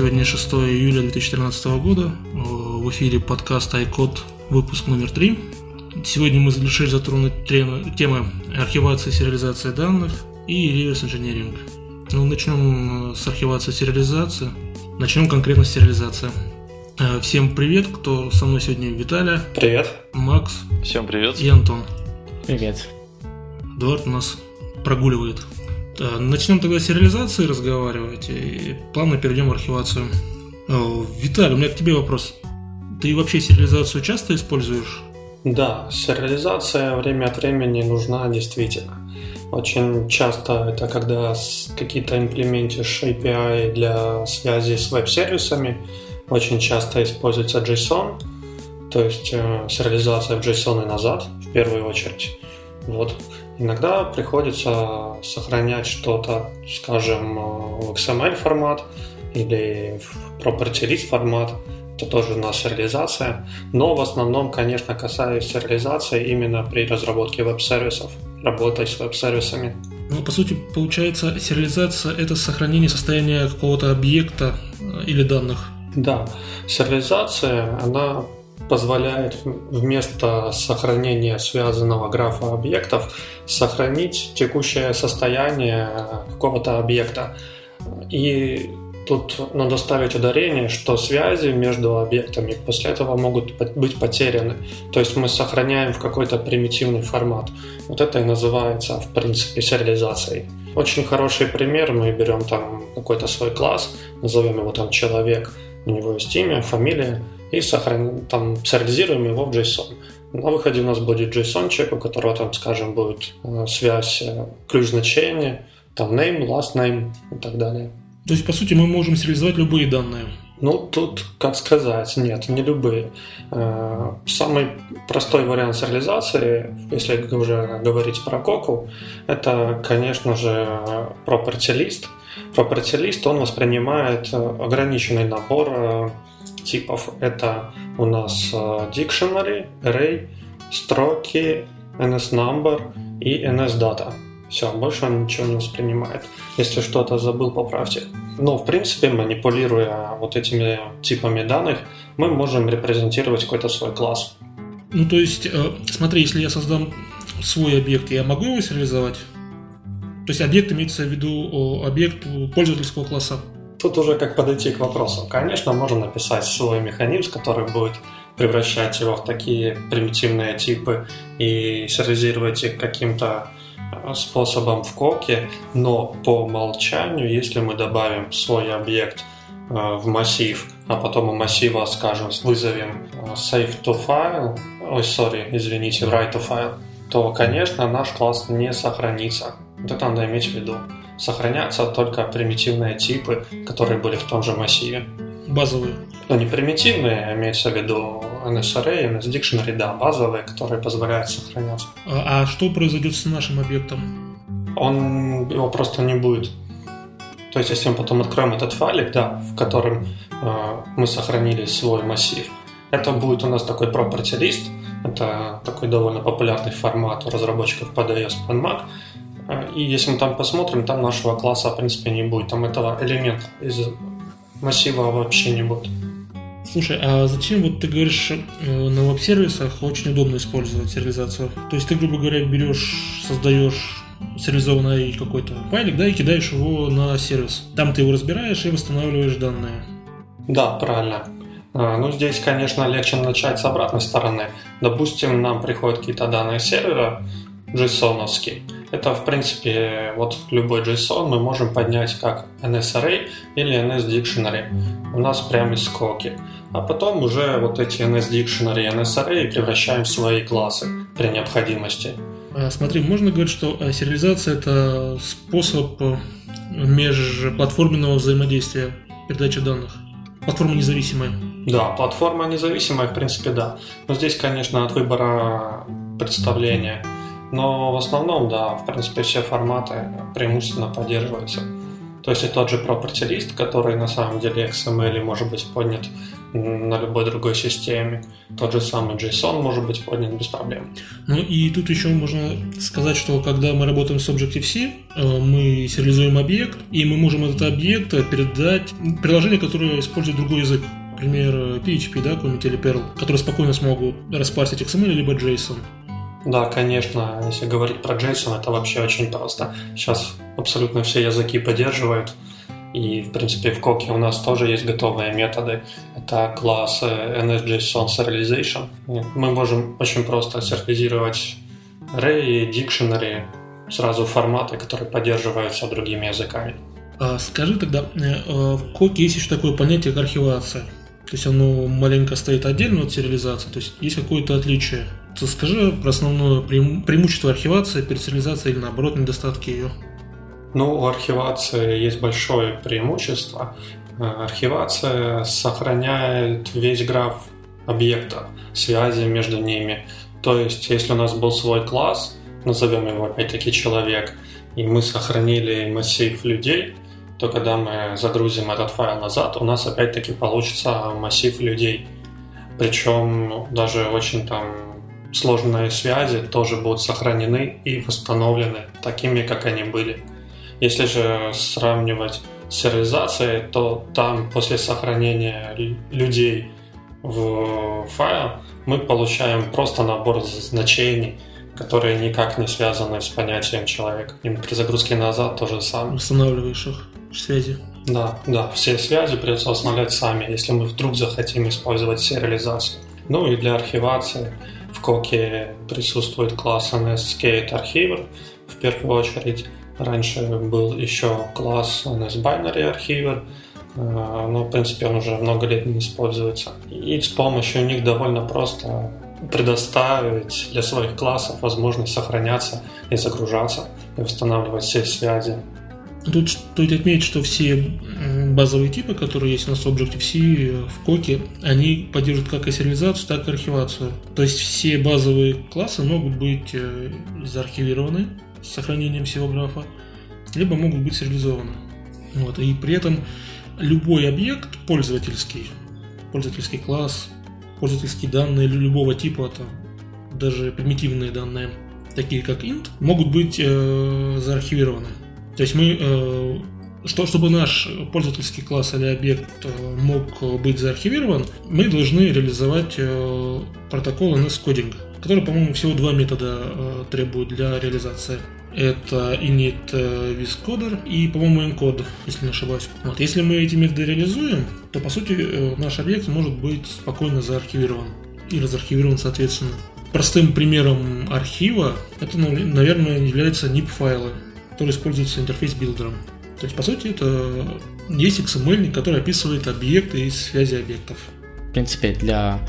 Сегодня 6 июля 2013 года. В эфире подкаст iCode, выпуск номер 3. Сегодня мы решили затронуть темы архивации и сериализации данных и реверс инженеринг. Ну, начнем с архивации и сериализации. Начнем конкретно с сериализации. Э, всем привет, кто со мной сегодня Виталия. Привет. Макс. Всем привет. И Антон. Привет. Эдуард у нас прогуливает. Э, начнем тогда с сериализации разговаривать и плавно перейдем в архивацию. Э, Виталий, у меня к тебе вопрос. Ты вообще сериализацию часто используешь? Да, сериализация время от времени нужна действительно. Очень часто это когда какие-то имплементишь API для связи с веб-сервисами. Очень часто используется JSON, то есть э, сериализация в JSON и назад в первую очередь. Вот. Иногда приходится сохранять что-то, скажем, в XML формат или в property list формат. Это тоже у нас сериализация. Но в основном, конечно, касаясь сериализации именно при разработке веб-сервисов, работой с веб-сервисами. Ну, по сути, получается, сериализация – это сохранение состояния какого-то объекта э, или данных. Да, сериализация, она позволяет вместо сохранения связанного графа объектов сохранить текущее состояние какого-то объекта. И тут надо ставить ударение, что связи между объектами после этого могут быть потеряны. То есть мы сохраняем в какой-то примитивный формат. Вот это и называется, в принципе, сериализацией. Очень хороший пример. Мы берем там какой-то свой класс, назовем его там человек, у него есть имя, фамилия, и сохраним, там, сериализируем его в JSON. На выходе у нас будет JSON-чек, у которого там, скажем, будет э, связь, э, ключ значения, там name, last name и так далее. То есть, по сути, мы можем сериализовать любые данные? Ну, тут, как сказать, нет, не любые. Э, самый простой вариант сериализации, если уже говорить про Коку, это, конечно же, property list. Property list, он воспринимает ограниченный набор типов. Это у нас э, dictionary, array, строки, ns-number и ns-data. Все, больше он ничего не воспринимает. Если что-то забыл, поправьте. Но, в принципе, манипулируя вот этими типами данных, мы можем репрезентировать какой-то свой класс. Ну, то есть, э, смотри, если я создам свой объект, я могу его сериализовать? То есть объект имеется в виду объект пользовательского класса. Тут уже как подойти к вопросу. Конечно, можно написать свой механизм, который будет превращать его в такие примитивные типы и сериализировать их каким-то э, способом в коке, но по умолчанию, если мы добавим свой объект э, в массив, а потом у массива, скажем, вызовем э, save to file, ой, sorry, извините, write to file, то, конечно, наш класс не сохранится. Вот это надо иметь в виду сохранятся только примитивные типы, которые были в том же массиве. Базовые. Ну, не примитивные, а имеется в виду NSRA, NS Dictionary, да, базовые, которые позволяют сохраняться. А, а что произойдет с нашим объектом? Он его просто не будет. То есть, если мы потом откроем этот файлик, да, в котором э, мы сохранили свой массив, это будет у нас такой property list. Это такой довольно популярный формат у разработчиков под iOS, под Mac. И если мы там посмотрим, там нашего класса, в принципе, не будет. Там этого элемента из массива вообще не будет. Слушай, а зачем вот ты говоришь э, на веб-сервисах очень удобно использовать сериализацию? То есть ты, грубо говоря, берешь, создаешь сериализованный какой-то файлик, да, и кидаешь его на сервис. Там ты его разбираешь и восстанавливаешь данные. Да, правильно. А, ну, здесь, конечно, легче начать с обратной стороны. Допустим, нам приходят какие-то данные сервера, -овские. Это, в принципе, вот любой JSON мы можем поднять как NSArray или NSDictionary. У нас прямо из скоки. А потом уже вот эти NSDictionary и NSArray превращаем в свои классы при необходимости. А, смотри, можно говорить, что э, сериализация – это способ э, межплатформенного взаимодействия передачи данных. Платформа независимая. Да, платформа независимая, в принципе, да. Но здесь, конечно, от выбора представления – но в основном, да, в принципе, все форматы преимущественно поддерживаются. То есть и тот же property list, который на самом деле XML может быть поднят на любой другой системе. Тот же самый JSON может быть поднят без проблем. Ну и тут еще можно сказать, что когда мы работаем с Objective-C, э, мы сериализуем объект, и мы можем этот объект передать приложение, которое использует другой язык. Например, PHP, да, какой-нибудь или Perl, которые спокойно смогут распарсить XML либо JSON. Да, конечно, если говорить про JSON, это вообще очень просто. Сейчас абсолютно все языки поддерживают. И, в принципе, в Коке у нас тоже есть готовые методы. Это класс NSJSON Serialization. Мы можем очень просто сериализировать array, dictionary, сразу форматы, которые поддерживаются другими языками. А скажи тогда, э, э, в Коке есть еще такое понятие, как архивация. То есть оно маленько стоит отдельно от сериализации, то есть есть какое-то отличие. Скажи про основное преимущество архивации перед сериализацией или наоборот недостатки ее. Ну, у архивации есть большое преимущество. Э, архивация сохраняет весь граф объектов, связи между ними. То есть, если у нас был свой класс, назовем его опять-таки человек, и мы сохранили массив людей, то когда мы загрузим этот файл назад, у нас опять-таки получится массив людей. Причем даже очень там сложные связи тоже будут сохранены и восстановлены такими, как они были. Если же сравнивать с сериализацией, то там после сохранения людей в файл мы получаем просто набор значений, которые никак не связаны с понятием человека. И при загрузке назад то же самое. Устанавливаешь их связи. Да, да, все связи придется восстанавливать сами, если мы вдруг захотим использовать сериализацию. Ну и для архивации в Коке присутствует класс Archiver в первую очередь. Раньше был еще класс NS э, но, в принципе, он уже много лет не используется. И с помощью них довольно просто предоставить для своих классов возможность сохраняться и загружаться, и восстанавливать все связи. Тут стоит отметить, что все базовые типы, которые есть у нас в Objective-C в Коке, они поддерживают как сериализацию, так и архивацию. То есть все базовые классы могут быть э, заархивированы, с сохранением всего графа, либо могут быть сериализованы. Вот. И при этом любой объект пользовательский, пользовательский класс, пользовательские данные любого типа, там, даже примитивные данные, такие как int, могут быть э, заархивированы. То есть мы, э, что, чтобы наш пользовательский класс или объект э, мог быть заархивирован, мы должны реализовать э, протокол NS-кодинга который, по-моему, всего два метода требует для реализации. Это initWithCoder и, по-моему, encode, если не ошибаюсь. Вот. Если мы эти методы реализуем, то, по сути, наш объект может быть спокойно заархивирован и разархивирован соответственно. Простым примером архива это, наверное, является NIB-файлы, которые используются Interface Builder ом. То есть, по сути, это есть XML, который описывает объекты и связи объектов. В принципе, для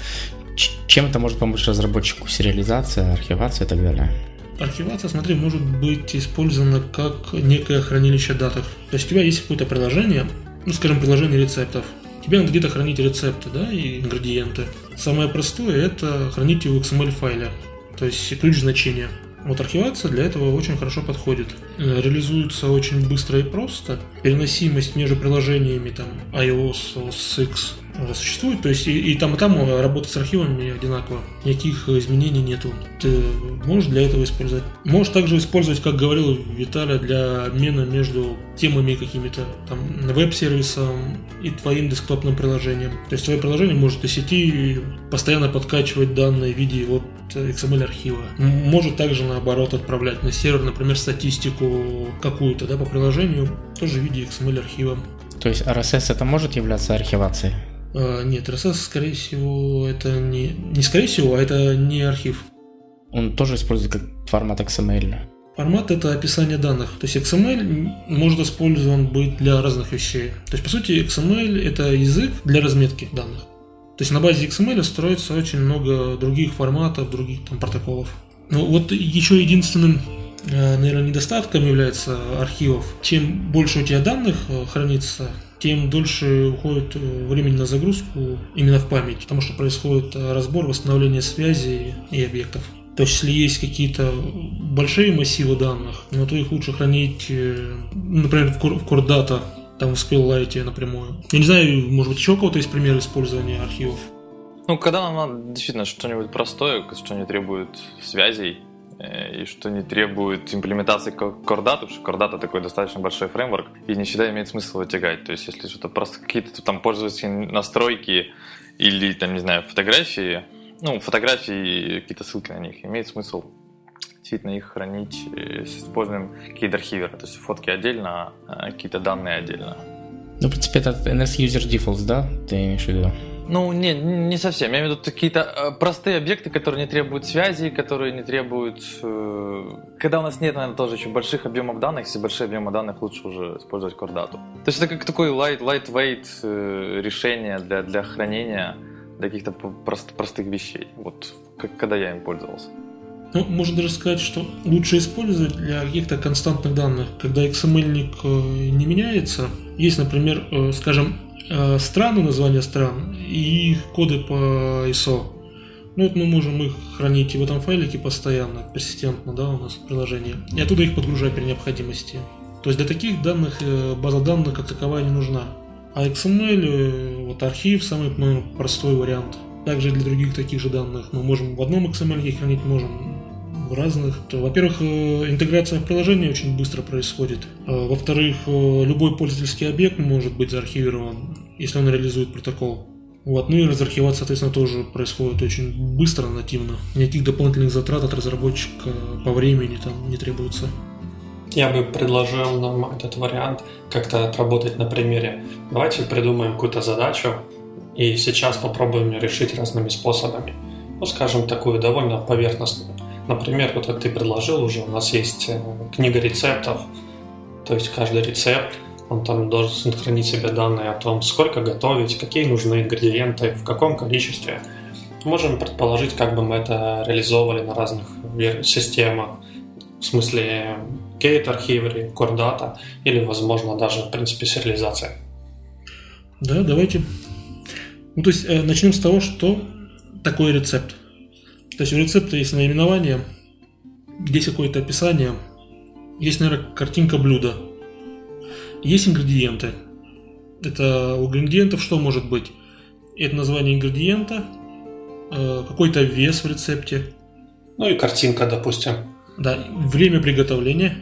чем это может помочь разработчику? Сериализация, архивация и так далее? Архивация, смотри, может быть использована как некое хранилище датах. То есть у тебя есть какое-то приложение, ну, скажем, приложение рецептов. Тебе надо где-то хранить рецепты, да, и ингредиенты. Самое простое – это хранить их в XML-файле, то есть ключ значения. Вот архивация для этого очень хорошо подходит. Э, реализуется очень быстро и просто. Переносимость между приложениями там iOS, OS X существует, то есть и, и там, и там работа с архивами одинаково, никаких изменений нету. Ты можешь для этого использовать. Можешь также использовать, как говорил Виталий, для обмена между темами какими-то, там, веб-сервисом и твоим десктопным приложением. То есть твое приложение может из сети постоянно подкачивать данные в виде вот XML архива. Может также наоборот отправлять на сервер, например, статистику какую-то, да, по приложению, тоже в виде XML архива. То есть RSS это может являться архивацией? А, нет, RSS, скорее всего, это не... Не скорее всего, а это не архив. Он тоже использует как формат XML. Формат – это описание данных. То есть XML может использован быть для разных вещей. То есть, по сути, XML – это язык для разметки данных. То есть на базе XML строится очень много других форматов, других там протоколов. Ну, вот еще единственным, э, наверное, недостатком является архивов. Чем больше у тебя данных э, хранится, тем дольше уходит э, времени на загрузку именно в память, потому что происходит э, разбор, восстановление связи и объектов. То есть, если есть какие-то большие массивы данных, ну, то их лучше хранить, э, например, в Core Data, там в SQLite напрямую. Я не знаю, может быть, еще у кого-то есть пример использования архивов? Ну, когда нам надо действительно что-нибудь простое, что не требует связей, и что не требует имплементации Кордата, потому что Кордата такой достаточно большой фреймворк, и не всегда имеет смысл его. То есть, если что-то просто какие-то там пользовательские настройки или, там, не знаю, фотографии, ну, фотографии, какие-то ссылки на них, имеет смысл действительно их хранить э, с использованием какие-то архивера, то есть фотки отдельно, а какие-то данные отдельно. Ну, в принципе, это NS User Defaults, да? Ты имеешь в виду? Ну, не, не совсем. Я имею в виду какие-то э, простые объекты, которые не требуют связи, которые не требуют... Э, когда у нас нет, наверное, тоже еще больших объемов данных, если большие объемы данных, лучше уже использовать кордату. То есть это как такой light, lightweight э, решение для, для хранения для каких-то прост, простых вещей. Вот как, когда я им пользовался. Ну, можно даже сказать, что лучше использовать для каких-то константных данных, когда XML-ник не меняется. Есть, например, скажем, страны, названия стран и их коды по ISO. Ну вот мы можем их хранить и в этом файлике постоянно, персистентно, да, у нас приложение. И оттуда их подгружать при необходимости. То есть для таких данных э, база данных как таковая не нужна. А XML, э, вот архив, самый наверное, простой вариант. Также для других таких же данных мы можем в одном XML хранить, можем разных. Во-первых, э, интеграция в приложение очень быстро происходит. А, во-вторых, э, любой пользовательский объект может быть заархивирован, если он реализует протокол. Вот. Ну и разархивация, соответственно, тоже происходит очень быстро, нативно. Никаких дополнительных затрат от разработчика по времени там не требуется. Я бы предложил нам этот вариант как-то отработать на примере. Давайте придумаем какую-то задачу и сейчас попробуем решить разными способами. Ну, скажем, такую довольно поверхностную. Например, вот ты предложил уже, у нас есть э, книга рецептов, то есть каждый рецепт, он там должен хранить себе данные о том, сколько готовить, какие нужны ингредиенты, в каком количестве. Можем предположить, как бы мы это реализовывали на разных системах, в смысле Core Data или, возможно, даже, в принципе, сериализация. Да, давайте. Ну, то есть, э, начнем с того, что такое рецепт. То есть у рецепта есть наименование, есть какое-то описание, есть, наверное, картинка блюда, есть ингредиенты. Это у ингредиентов что может быть? Это название ингредиента, э, какой-то вес в рецепте. Ну и картинка, допустим. Да, время приготовления.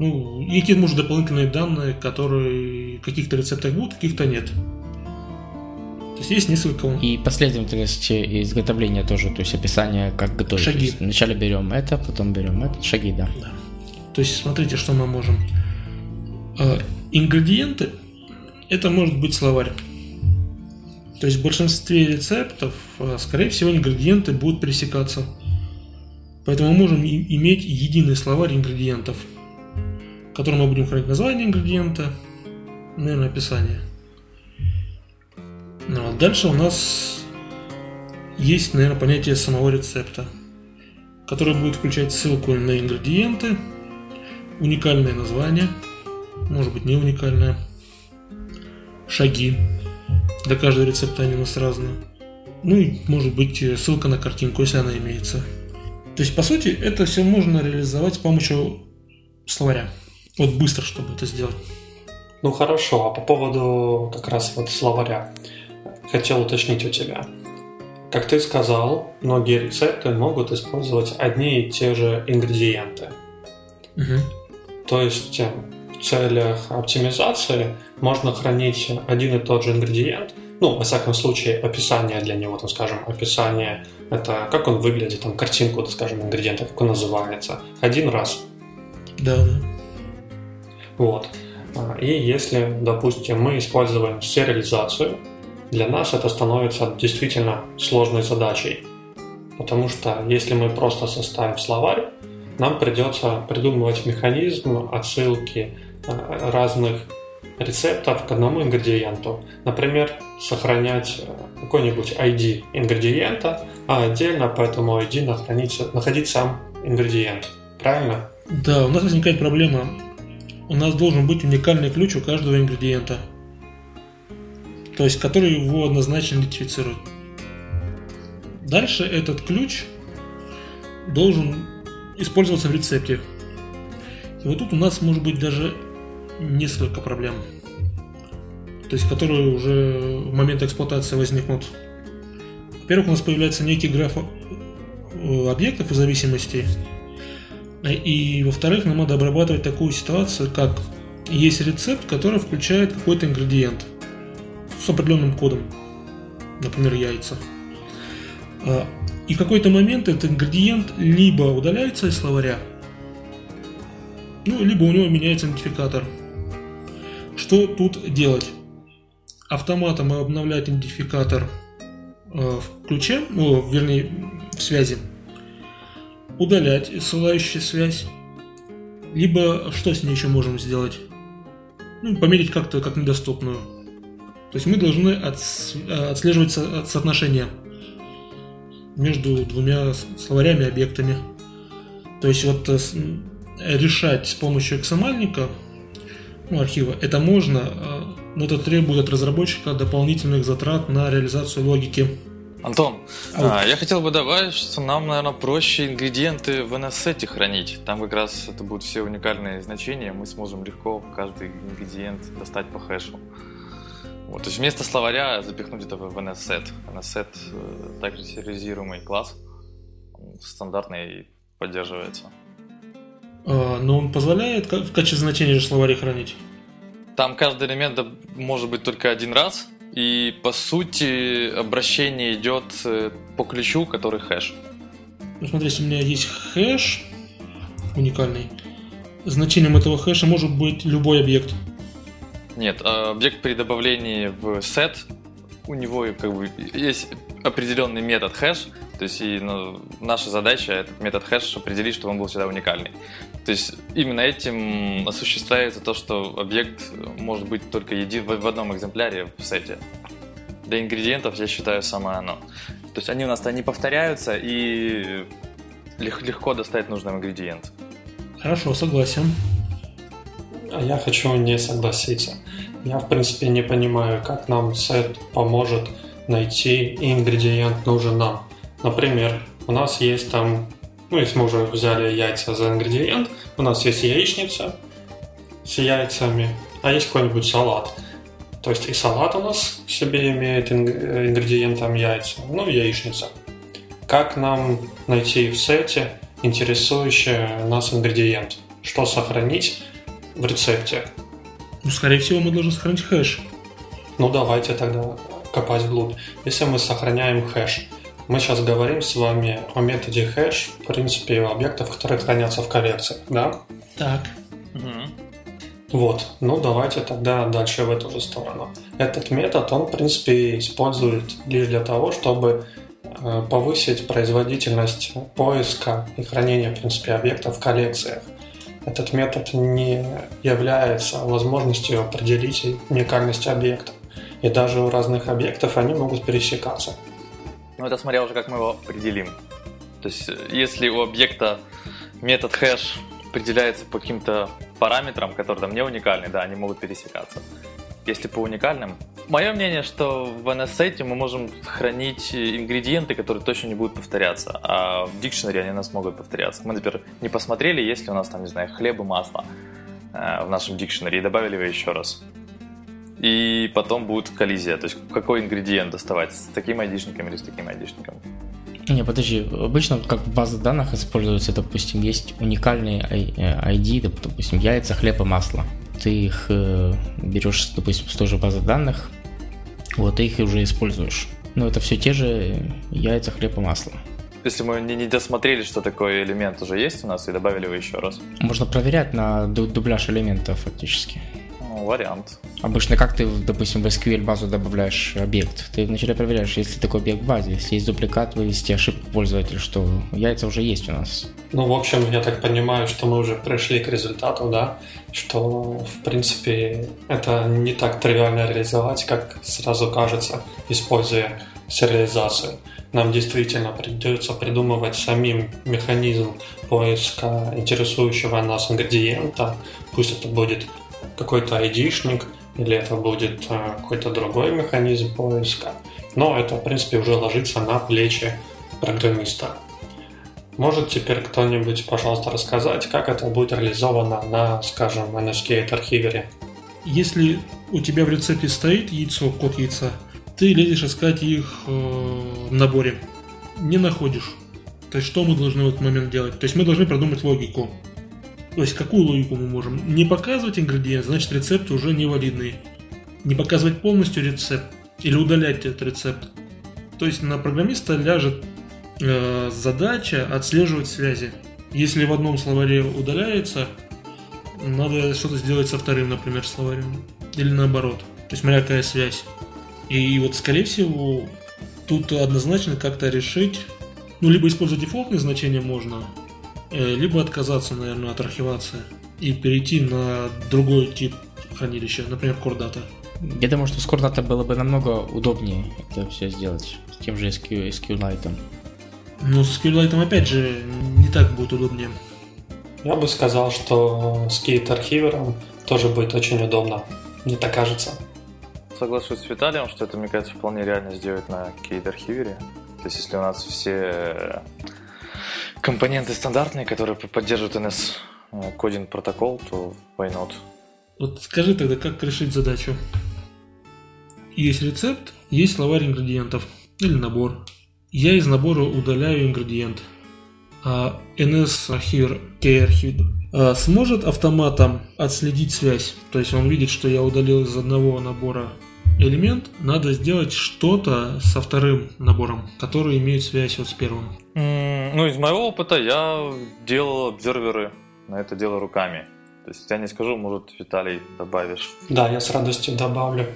Ну, и какие-то, может, дополнительные данные, которые в каких-то рецептах будут, в каких-то нет. То есть есть несколько... И последовательность изготовления тоже, то есть описание, как готовить. Шаги. вначале берем это, потом берем это, шаги, да. да. То есть смотрите, что мы можем. А, ингредиенты – это может быть словарь. То есть в большинстве рецептов, а, скорее всего, ингредиенты будут пересекаться. Поэтому мы можем иметь единый словарь ингредиентов, в котором мы будем хранить название ингредиента, наверное, описание. Ну, а дальше у нас есть, наверное, понятие самого рецепта, которое будет включать ссылку на ингредиенты, уникальное название, может быть не уникальное, шаги. Для каждого рецепта они у нас разные. Ну и может быть ссылка на картинку, если она имеется. То есть, по сути, это все можно реализовать с помощью словаря. Вот быстро, чтобы это сделать. Ну хорошо, а по поводу как раз вот словаря хотел уточнить у тебя. Как ты сказал, многие рецепты могут использовать одни и те же ингредиенты. Угу. То есть э, в целях оптимизации можно хранить один и тот же ингредиент, ну, во всяком случае, описание для него, там, скажем, описание, это как он выглядит, там, картинку, так скажем, ингредиента, как он называется, один раз. Да, да. Вот. А, и если, допустим, мы используем сериализацию, для нас это становится действительно сложной задачей. Потому что если мы просто составим словарь, нам придется придумывать механизм отсылки э, разных рецептов к одному ингредиенту. Например, сохранять э, какой-нибудь ID ингредиента, а отдельно по этому ID находить, находить сам ингредиент. Правильно? Да, у нас возникает проблема. У нас должен быть уникальный ключ у каждого ингредиента то есть который его однозначно идентифицирует. Дальше этот ключ должен использоваться в рецепте. И вот тут у нас может быть даже несколько проблем, то есть которые уже в момент эксплуатации возникнут. Во-первых, у нас появляется некий граф э, объектов и зависимостей. И, во-вторых, нам надо обрабатывать такую ситуацию, как есть рецепт, который включает какой-то ингредиент с определенным кодом, например, яйца. А, и в какой-то момент этот ингредиент либо удаляется из словаря, ну, либо у него меняется идентификатор. Что тут делать? Автоматом обновлять идентификатор э, в ключе, ну, вернее, в связи, удалять ссылающую связь, либо что с ней еще можем сделать? Ну, померить как-то как недоступную. То есть мы должны отслеживать соотношение между двумя словарями и объектами. То есть вот э, решать с помощью XML, ну, архива, это можно, а, но это требует от разработчика дополнительных затрат на реализацию логики. Антон, а, я хотел бы добавить, что нам, наверное, проще ингредиенты в NS-сете хранить. Там как раз это будут все уникальные значения, мы сможем легко каждый ингредиент достать по хэшу. Вот, то есть вместо словаря запихнуть это в NS-сет. NS-сет э, также сериализируемый класс, стандартный поддерживается. А, но он позволяет в качестве значения же словари хранить? Там каждый элемент может быть только один раз, и по сути обращение идет э, по ключу, который хэш. Ну смотри, если у меня есть хэш уникальный, значением этого хэша может быть любой объект. Нет, а объект при добавлении в set, у него как бы есть определенный метод хэш, то есть и ну, наша задача этот метод хэш определить, чтобы он был всегда уникальный. То есть именно этим осуществляется то, что объект может быть только един в одном экземпляре в сете. Для ингредиентов я считаю самое оно. То есть они у нас-то не повторяются и легко достать нужный ингредиент. Хорошо, согласен. А я хочу не согласиться. Я, в принципе, не понимаю, как нам сет поможет найти ингредиент нужен нам. Например, у нас есть там, ну, если мы уже взяли яйца за ингредиент, у нас есть яичница с яйцами, а есть какой-нибудь салат. То есть и салат у нас в себе имеет ингредиентом яйца, ну, яичница. Как нам найти в сете интересующий нас ингредиент? Что сохранить в рецепте? Ну, скорее всего, мы должны сохранить хэш. Ну, давайте тогда копать вглубь. Если мы сохраняем хэш, мы сейчас говорим с вами о методе хэш, в принципе, объектов, которые хранятся в коллекции, да? Так. Угу. Вот, ну давайте тогда дальше в эту же сторону. Этот метод, он, в принципе, использует лишь для того, чтобы э, повысить производительность поиска и хранения, в принципе, объектов в коллекциях. Этот метод не является возможностью определить уникальность объекта. И даже у разных объектов они могут пересекаться. Ну, это смотря уже, как мы его определим. То есть, если у объекта метод хэш определяется по каким-то параметрам, которые там не уникальны, да, они могут пересекаться. Если по уникальным, мое мнение, что в NSSet мы можем хранить ингредиенты, которые точно не будут повторяться, а в дикшнере они у нас могут повторяться. Мы, например, не посмотрели, есть ли у нас там, не знаю, хлеб и масло э, в нашем дикшнере и добавили его еще раз и потом будет коллизия. То есть какой ингредиент доставать, с таким айдишником или с таким айдишником. Не, подожди, обычно как в базах данных используется, допустим, есть уникальные ID, допустим, яйца, хлеб и масло. Ты их э, берешь, допустим, с той же базы данных, вот, и их уже используешь. Но это все те же яйца, хлеб и масло. Если мы не, не досмотрели, что такой элемент уже есть у нас, и добавили его еще раз. Можно проверять на дубляж элемента фактически вариант. Обычно как ты, допустим, в SQL базу добавляешь объект? Ты вначале проверяешь, если такой объект в базе, если есть дубликат, вывести ошибку пользователя, что яйца уже есть у нас. Ну, в общем, я так понимаю, что мы уже пришли к результату, да, что, в принципе, это не так тривиально реализовать, как сразу кажется, используя сериализацию. Нам действительно придется придумывать самим механизм поиска интересующего нас ингредиента, пусть это будет какой-то айдишник, или это будет э, какой-то другой механизм поиска. Но это, в принципе, уже ложится на плечи программиста. Может теперь кто-нибудь, пожалуйста, рассказать, как это будет реализовано на, скажем, NSGate архивере? Если у тебя в рецепте стоит яйцо, код яйца, ты лезешь искать их э, в наборе. Не находишь. То есть что мы должны в этот момент делать? То есть мы должны продумать логику. То есть какую логику мы можем? Не показывать ингредиент, значит рецепт уже невалидный. Не показывать полностью рецепт или удалять этот рецепт. То есть на программиста ляжет э, задача отслеживать связи. Если в одном словаре удаляется, надо что-то сделать со вторым, например, словарем. Или наоборот. То есть смотря какая связь. И вот, скорее всего, тут однозначно как-то решить, ну, либо использовать дефолтные значения можно, либо отказаться, наверное, от архивации и перейти на другой тип хранилища, например, Data. Я думаю, что с Data было бы намного удобнее это все сделать с тем же SQ, SQLite. Ну, с SQLite, опять же, не так будет удобнее. Я бы сказал, что с Kate архивером тоже будет очень удобно. Мне так кажется. Соглашусь с Виталием, что это, мне кажется, вполне реально сделать на Kate архивере. То есть, если у нас все компоненты стандартные, которые поддерживают NS кодинг протокол, то why not? Вот скажи тогда, как решить задачу? Есть рецепт, есть словарь ингредиентов или набор. Я из набора удаляю ингредиент. А NS архивер, K-архивер а, сможет автоматом отследить связь. То есть он видит, что я удалил из одного набора элемент, надо сделать что-то со вторым набором, который имеет связь вот с первым. Mm, ну, из моего опыта я делал обзерверы на это дело руками. То есть я не скажу, может, Виталий добавишь. Да, я с радостью добавлю.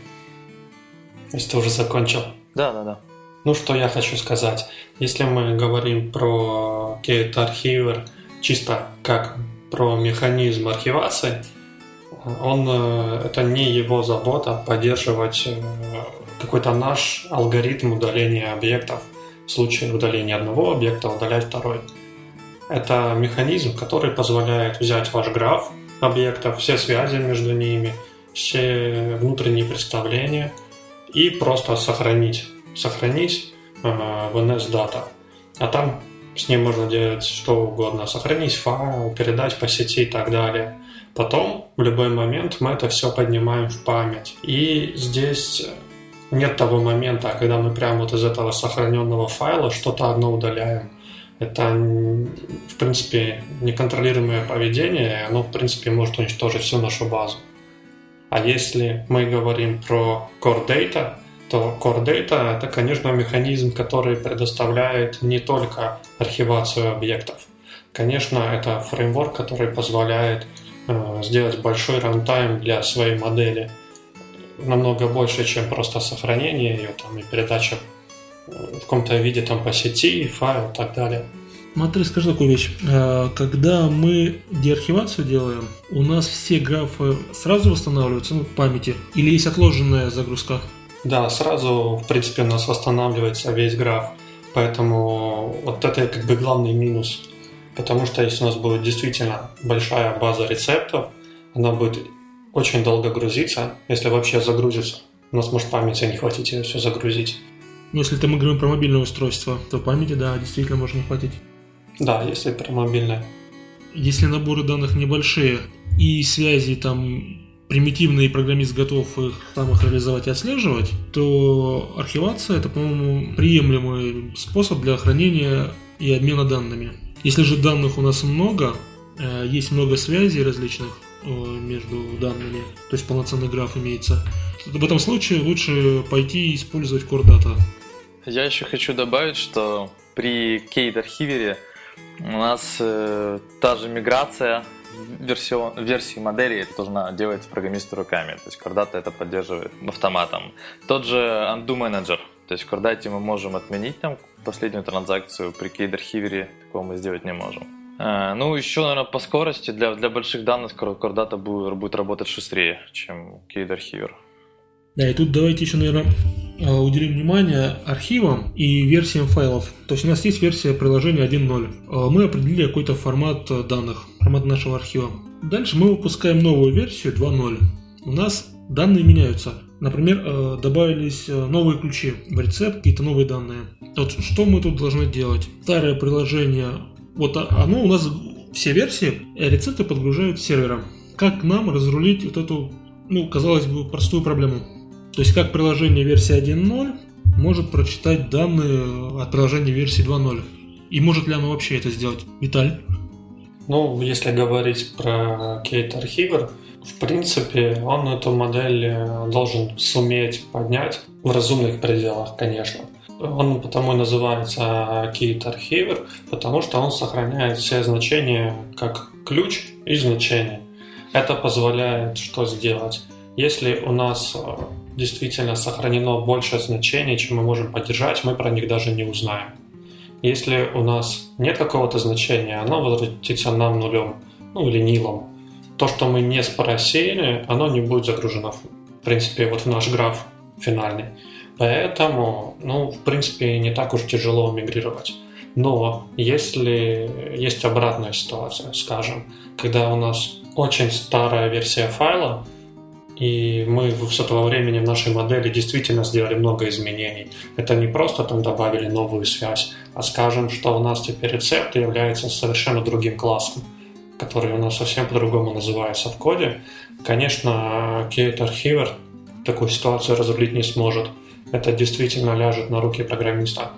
Если ты уже закончил. Да, да, да. Ну, что я хочу сказать. Если мы говорим про Kate Archiver чисто как про механизм архивации, он, э, это не его забота поддерживать э, какой-то наш алгоритм удаления объектов. В случае удаления одного объекта удалять второй. Это механизм, который позволяет взять ваш граф объектов, все связи между ними, все внутренние представления и просто сохранить. Сохранить э, в NS Data. А там с ним можно делать что угодно. Сохранить файл, передать по сети и так далее. Потом, в любой момент, мы это все поднимаем в память. И здесь нет того момента, когда мы прямо вот из этого сохраненного файла что-то одно удаляем. Это, в принципе, неконтролируемое поведение, и оно, в принципе, может уничтожить всю нашу базу. А если мы говорим про Core Data, то Core Data – это, конечно, механизм, который предоставляет не только архивацию объектов. Конечно, это фреймворк, который позволяет сделать большой рантайм для своей модели намного больше, чем просто сохранение ее там, и передача в каком-то виде там по сети, файл и так далее. Смотри, скажи такую вещь. Э, когда мы деархивацию делаем, у нас все графы сразу восстанавливаются ну, в памяти? Или есть отложенная загрузка? Да, сразу, в принципе, у нас восстанавливается весь граф. Поэтому вот это как бы главный минус Потому что если у нас будет действительно большая база рецептов, она будет очень долго грузиться, если вообще загрузится. У нас может памяти не хватить ее все загрузить. Ну, если мы говорим про мобильное устройство, то памяти, да, действительно может не хватить. Да, если про мобильное. Если наборы данных небольшие и связи там примитивные, программист готов их там их реализовать и отслеживать, то архивация это, по-моему, приемлемый способ для хранения и обмена данными. Если же данных у нас много, э, есть много связей различных э, между данными, то есть полноценный граф имеется, в этом случае лучше пойти использовать Core Data. Я еще хочу добавить, что при Kate архивере у нас э, та же миграция версион, версии модели это должна делать программисты руками. То есть Cordata это поддерживает автоматом. Тот же Undo Manager. То есть в Cordate мы можем отменить там последнюю транзакцию при кейд-архивере такого мы сделать не можем. А, ну, еще, наверное, по скорости для, для больших данных Core будет, будет работать шустрее, чем кейд-архивер. Да, и тут давайте еще, наверное, а, уделим внимание архивам и версиям файлов. То есть у нас есть версия приложения 1.0. А, мы определили какой-то формат данных, формат нашего архива. Дальше мы выпускаем новую версию 2.0. У нас данные меняются. Например, э, добавились э, новые ключи в рецепт, какие-то новые данные. Вот что мы тут должны делать? Старое приложение Вот оно у нас, все версии, рецепты подгружают сервером. Как нам разрулить вот эту, ну, казалось бы, простую проблему? То есть как приложение версии 1.0 может прочитать данные от приложения версии 2.0? И может ли оно вообще это сделать? Виталь? Ну, если говорить про Кейт Архивер, в принципе, он эту модель э, должен суметь поднять в разумных пределах, конечно. Он потому и называется Key Archiver, потому что он сохраняет все значения как ключ и значения. Это позволяет что сделать? Если у нас э, действительно сохранено больше значений, чем мы можем поддержать, мы про них даже не узнаем. Если у нас нет какого-то значения, оно возвратится нам нулем, ну или нилом. То, что мы не спросили, оно не будет загружено, в принципе, вот в наш граф финальный. Поэтому, ну, в принципе, не так уж тяжело мигрировать. Но если есть обратная ситуация, скажем, когда у нас очень старая версия файла, и мы с этого времени в нашей модели действительно сделали много изменений. Это не просто там добавили новую связь, а скажем, что у нас теперь рецепт является совершенно другим классом, который у нас совсем по-другому называется в коде. Конечно, Archiver такую ситуацию разрулить не сможет. Это действительно ляжет на руки программиста.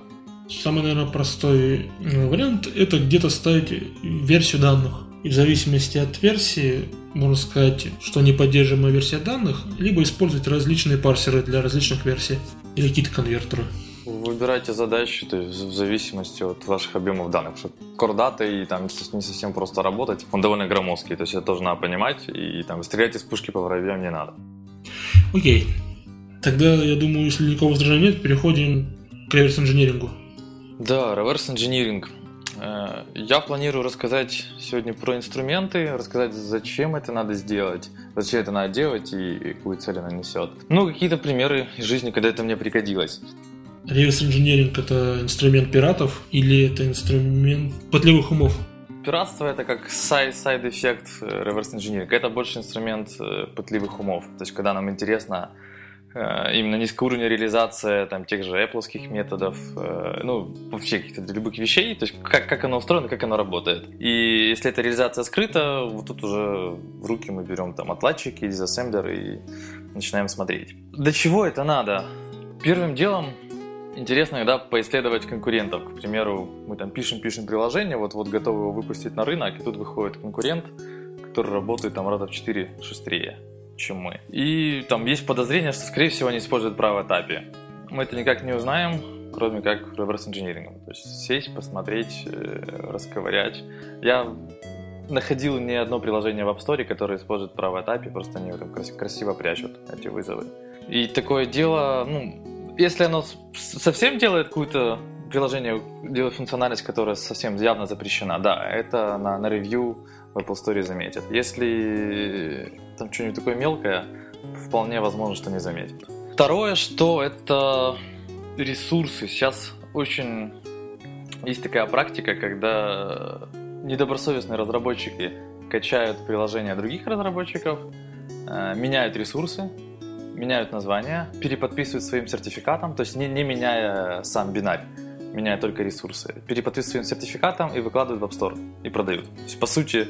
Самый, наверное, простой э, вариант – это где-то ставить версию данных. И в зависимости от версии, можно сказать, что неподдерживаемая версия данных, либо использовать различные парсеры для различных версий или какие-то конвертеры. Выбирайте задачи, то есть в зависимости от ваших объемов данных. Что кордата и там не совсем просто работать, он довольно громоздкий, то есть это тоже надо понимать, и там стрелять из пушки по воробьям не надо. Окей. Тогда, я думаю, если никакого возражения нет, переходим к реверс-инжинирингу. Да, реверс-инжиниринг. Э, я планирую рассказать сегодня про инструменты, рассказать, зачем это надо сделать, зачем это надо делать и какую цель она несет. Ну, какие-то примеры из жизни, когда это мне пригодилось. Реверс-инжиниринг – это инструмент пиратов или это инструмент пытливых умов? Пиратство это как side effect реверс-инжиниринга. Это больше инструмент э, пытливых умов. То есть, когда нам интересно Э, именно низкоуровневая реализация там, тех же Apple методов, э, ну, вообще каких-то любых вещей, то есть как, как оно устроено, как оно работает. И если эта реализация скрыта, вот тут уже в руки мы берем там отладчики, дизассемблер и начинаем смотреть. Для чего это надо? Первым делом интересно иногда поисследовать конкурентов. К примеру, мы там пишем-пишем приложение, вот-вот готовы его выпустить на рынок, и тут выходит конкурент, который работает там раза в 4 шустрее чем мы. И там есть подозрение, что, скорее всего, они используют право API. Мы это никак не узнаем, кроме как реверс инжинирингом. То есть сесть, посмотреть, э, расковырять. Я находил не одно приложение в App Store, которое использует право API, просто они там красиво прячут эти вызовы. И такое дело, ну, если оно совсем делает какую-то приложение, делает функциональность, которая совсем явно запрещена, да, это на, на ревью в Apple Store заметят. Если там что-нибудь такое мелкое, вполне возможно, что не заметят. Второе, что это ресурсы. Сейчас очень есть такая практика, когда недобросовестные разработчики качают приложения других разработчиков, э, меняют ресурсы, меняют названия, переподписывают своим сертификатом, то есть не, не меняя сам бинарь, меняя только ресурсы, переподписывают своим сертификатом и выкладывают в App Store и продают. То есть, по сути,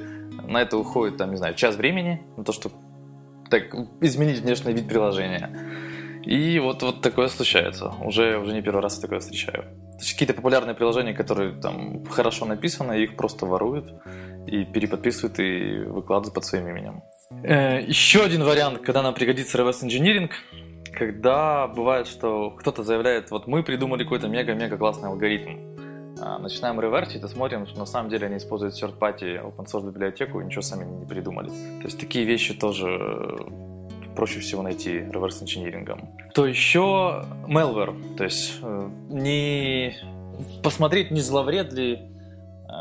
на это уходит, там, не знаю, час времени, на то, чтобы так, изменить внешний вид приложения. И вот, вот такое случается. Уже, уже не первый раз такое встречаю. То есть какие-то популярные приложения, которые там хорошо написаны, их просто воруют и переподписывают и выкладывают под своим именем. Э, еще один вариант, когда нам пригодится reverse engineering, когда бывает, что кто-то заявляет, вот мы придумали какой-то мега-мега классный алгоритм, а, начинаем реверсить и смотрим, что на самом деле они используют third-party open source библиотеку и ничего сами не придумали. То есть такие вещи тоже э, проще всего найти реверс инжинирингом. То еще malware, то есть э, не посмотреть, не зловред ли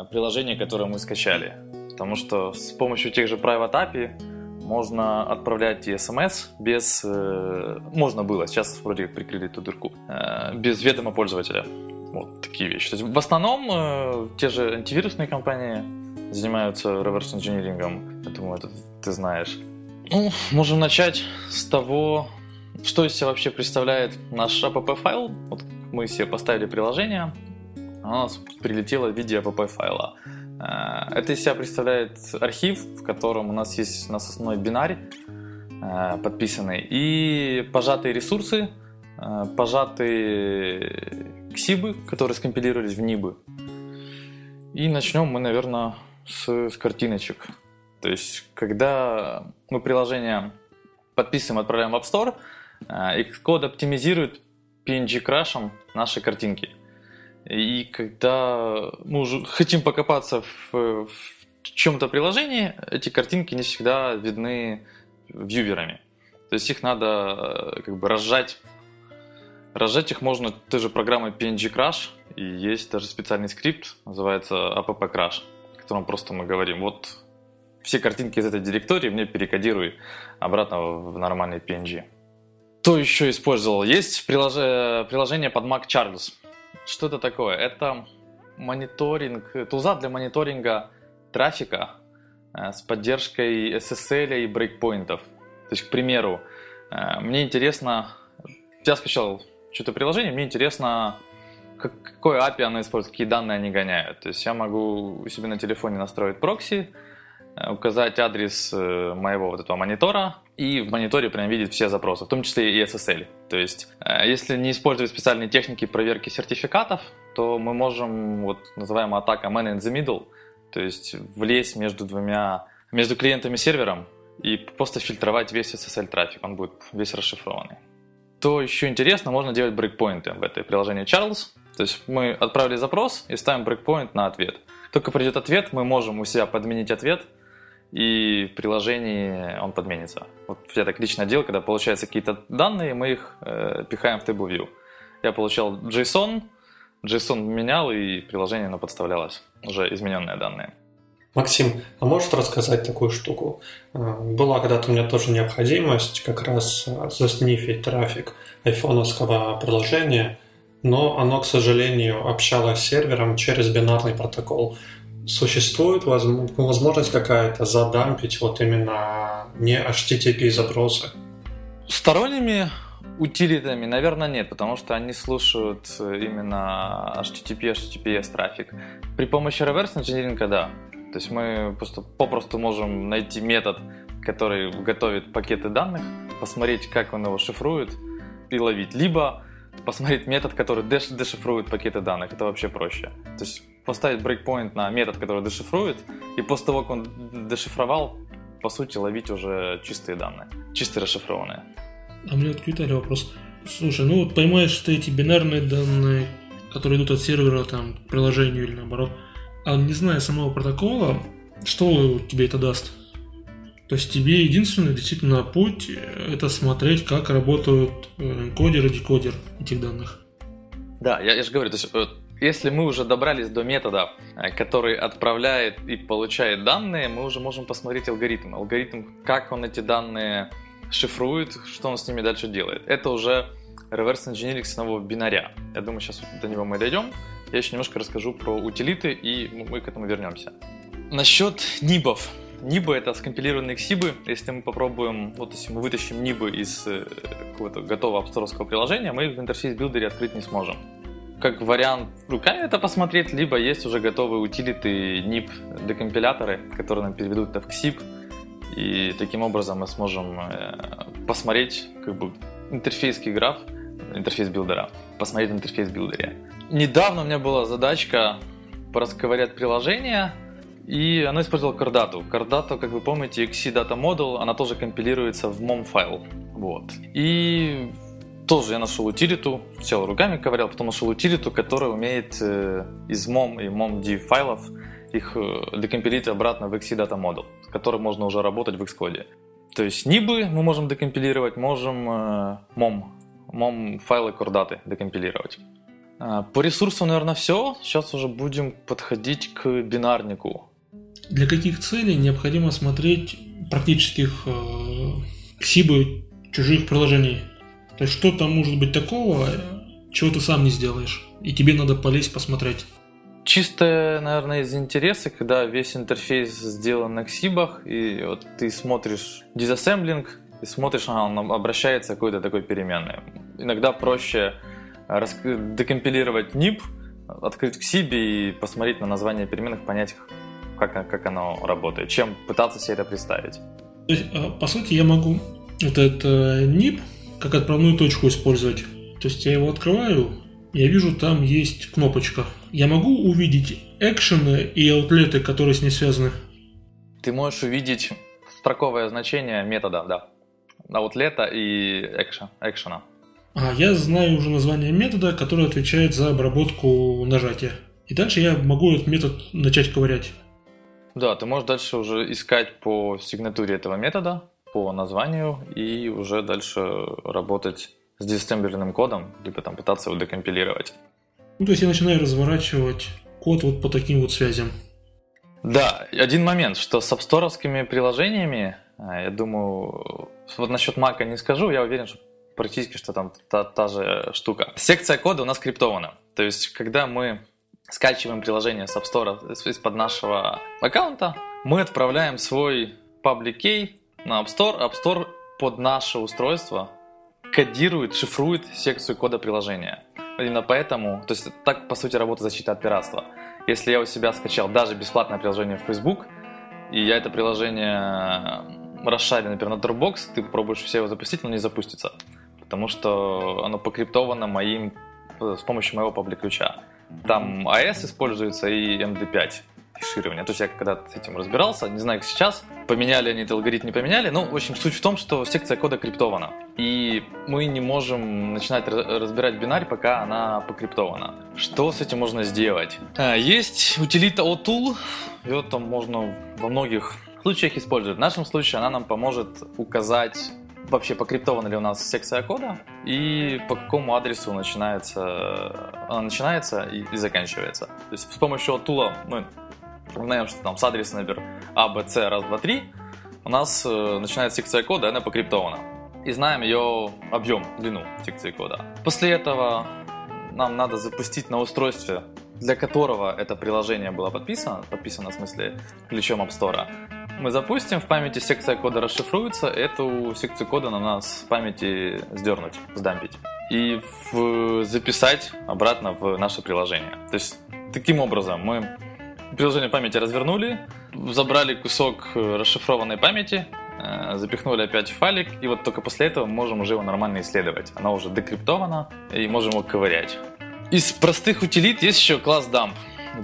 приложение, которое мы скачали. Потому что с помощью тех же Private API можно отправлять и смс без... можно было, сейчас вроде как прикрыли эту дырку. без ведома пользователя. Вот такие вещи. То есть в основном э, те же антивирусные компании занимаются реверс-инжинирингом. Я думаю, это ты знаешь. Ну, можем начать с того, что из себя вообще представляет наш app-файл. Вот мы себе поставили приложение, она у нас прилетела в виде app файла. Э, это из себя представляет архив, в котором у нас есть у нас основной бинарь э, подписанный и пожатые ресурсы, э, пожатые ксибы, которые скомпилировались в нибы. И начнем мы, наверное, с, с картиночек. То есть, когда мы приложение подписываем, отправляем в App Store, Xcode оптимизирует PNG-крашем наши картинки – и когда мы уже хотим покопаться в, в чем-то приложении, эти картинки не всегда видны вьюверами. То есть их надо э, как бы разжать. Разжать их можно той же программой PNG Crash, и есть даже специальный скрипт, называется app crash, в котором просто мы говорим, вот все картинки из этой директории мне перекодируй обратно в нормальный PNG. Что еще использовал? Есть приложение под Mac Charles. Что это такое? Это мониторинг, туза для мониторинга трафика э, с поддержкой SSL и брейкпоинтов. То есть, к примеру, э, мне интересно, я скачал что-то приложение, мне интересно, какое API оно использует, какие данные они гоняют. То есть я могу у себя на телефоне настроить прокси, указать адрес э, моего вот этого монитора, и в мониторе прям видеть все запросы, в том числе и SSL. То есть, э, если не использовать специальные техники проверки сертификатов, то мы можем, вот называемая атака man in the middle, то есть влезть между двумя, между клиентом и сервером и просто фильтровать весь SSL трафик, он будет весь расшифрованный. То еще интересно, можно делать брейкпоинты в этой приложении Charles. То есть мы отправили запрос и ставим брейкпоинт на ответ. Только придет ответ, мы можем у себя подменить ответ – и в приложении он подменится. Вот я так лично делал, когда получаются какие-то данные, мы их э, пихаем в TableView. Я получал JSON, JSON менял, и приложение оно подставлялось, уже измененные данные. Максим, а можешь рассказать такую штуку? Э, была когда-то у меня тоже необходимость как раз э, заснифить трафик айфоновского приложения, но оно, к сожалению, общалось с сервером через бинарный протокол существует возможность какая-то задампить вот именно не HTTP запросы? Сторонними утилитами, наверное, нет, потому что они слушают именно HTTP, HTTPS трафик. При помощи reverse engineering, да. То есть мы просто попросту можем найти метод, который готовит пакеты данных, посмотреть, как он его шифрует и ловить. Либо посмотреть метод, который деш дешифрует пакеты данных. Это вообще проще. То есть поставить брейкпоинт на метод, который дешифрует, и после того, как он дешифровал, по сути, ловить уже чистые данные, чистые расшифрованные. А мне вот к Виталию вопрос. Слушай, ну вот поймаешь ты эти бинарные данные, которые идут от сервера там, к приложению или наоборот, а не зная самого протокола, что тебе это даст? То есть тебе единственный действительно путь э, это смотреть, как работают энкодер и декодер этих данных. Да, я, я же говорю, то есть э, если мы уже добрались до метода, э, который отправляет и получает данные, мы уже можем посмотреть алгоритм. Алгоритм, как он эти данные шифрует, что он с ними дальше делает. Это уже reverse engineering самого бинаря. Я думаю, сейчас до него мы дойдем. Я еще немножко расскажу про утилиты, и мы к этому вернемся. Насчет нибов. Нибы это скомпилированные ксибы. Если мы попробуем, вот если мы вытащим нибы из э, какого-то готового апсторовского приложения, мы их в интерфейс билдере открыть не сможем. Как вариант руками это посмотреть, либо есть уже готовые утилиты NIP декомпиляторы, которые нам переведут это в XIP, и таким образом мы сможем э, посмотреть как бы интерфейский граф, Interface Builder а, посмотреть Interface Builder е. Недавно у меня была задачка порасковырять приложение, и она использовала Core Data. Core Data, как вы помните, XC Data Model, она тоже компилируется в MOM файл. Вот. И тоже я нашел утилиту, сначала руками ковырял, потом нашел утилиту, которая умеет э, из MOM и MOMD файлов их э, декомпилить обратно в XC Data Model, с которым можно уже работать в Xcode. То есть нибы мы можем декомпилировать, можем э, MOM, MOM файлы кордаты декомпилировать. Э, по ресурсу, наверное, все. Сейчас уже будем подходить к бинарнику. Для каких целей необходимо смотреть практических э, ксибы чужих приложений? То есть что там может быть такого, чего ты сам не сделаешь, и тебе надо полезть посмотреть? Чисто, наверное, из интереса, когда весь интерфейс сделан на ксибах, и вот ты смотришь дизассемблинг, и смотришь, ага, он обращается к какой-то такой переменной. Иногда проще декомпилировать NIP, открыть к себе и посмотреть на название переменных, понять, как, как оно работает, чем пытаться себе это представить. А, по сути, я могу вот этот NIP как отправную точку использовать. То есть я его открываю, я вижу, там есть кнопочка. Я могу увидеть экшены и аутлеты, которые с ней связаны? Ты можешь увидеть строковое значение метода, да. Аутлета и экшен, экшена. А, я знаю уже название метода, который отвечает за обработку нажатия. И дальше я могу этот метод начать ковырять. Да, ты можешь дальше уже искать по сигнатуре этого метода, по названию, и уже дальше работать с диссемберным кодом, либо там пытаться его декомпилировать. Ну, то есть я начинаю разворачивать код вот по таким вот связям. Да, один момент, что с апсторовскими приложениями, а, я думаю, вот насчет Мака не скажу, я уверен, что практически что там та, та же штука. Секция кода у нас криптована. То есть, когда мы скачиваем приложение с App Store из-под нашего аккаунта, мы отправляем свой public key на App Store. App Store под наше устройство кодирует, шифрует секцию кода приложения. Именно поэтому, то есть так по сути работает защита от пиратства. Если я у себя скачал даже бесплатное приложение в Facebook, и я это приложение расшарю, например, на Dropbox, ты попробуешь все его запустить, но не запустится. Потому что оно покриптовано моим, с помощью моего паблик-ключа. Там AES используется и MD5 кэширования. То есть я когда с этим разбирался, не знаю, как сейчас, поменяли они этот алгоритм, не поменяли, но, в общем, суть в том, что секция кода криптована. И мы не можем начинать разбирать бинарь, пока она покриптована. Что с этим можно сделать? А, есть утилита OTool, ее там можно во многих случаях использовать. В нашем случае она нам поможет указать вообще покриптована ли у нас секция кода и по какому адресу начинается, она начинается и, и заканчивается. То есть с помощью тула мы знаем, что там с адреса, например, A, B, C, раз, два, три, у нас э, начинается секция кода, она покриптована. И знаем ее объем, длину секции кода. После этого нам надо запустить на устройстве, для которого это приложение было подписано, подписано в смысле ключом App Store, мы запустим, в памяти секция кода расшифруется, эту секцию кода на нас в памяти сдернуть, сдампить. И в... записать обратно в наше приложение. То есть, таким образом, мы приложение памяти развернули, забрали кусок э, расшифрованной памяти, э, запихнули опять в файлик, и вот только после этого мы можем уже его нормально исследовать. Она уже декриптована, и можем его ковырять. Из простых утилит есть еще класс dump.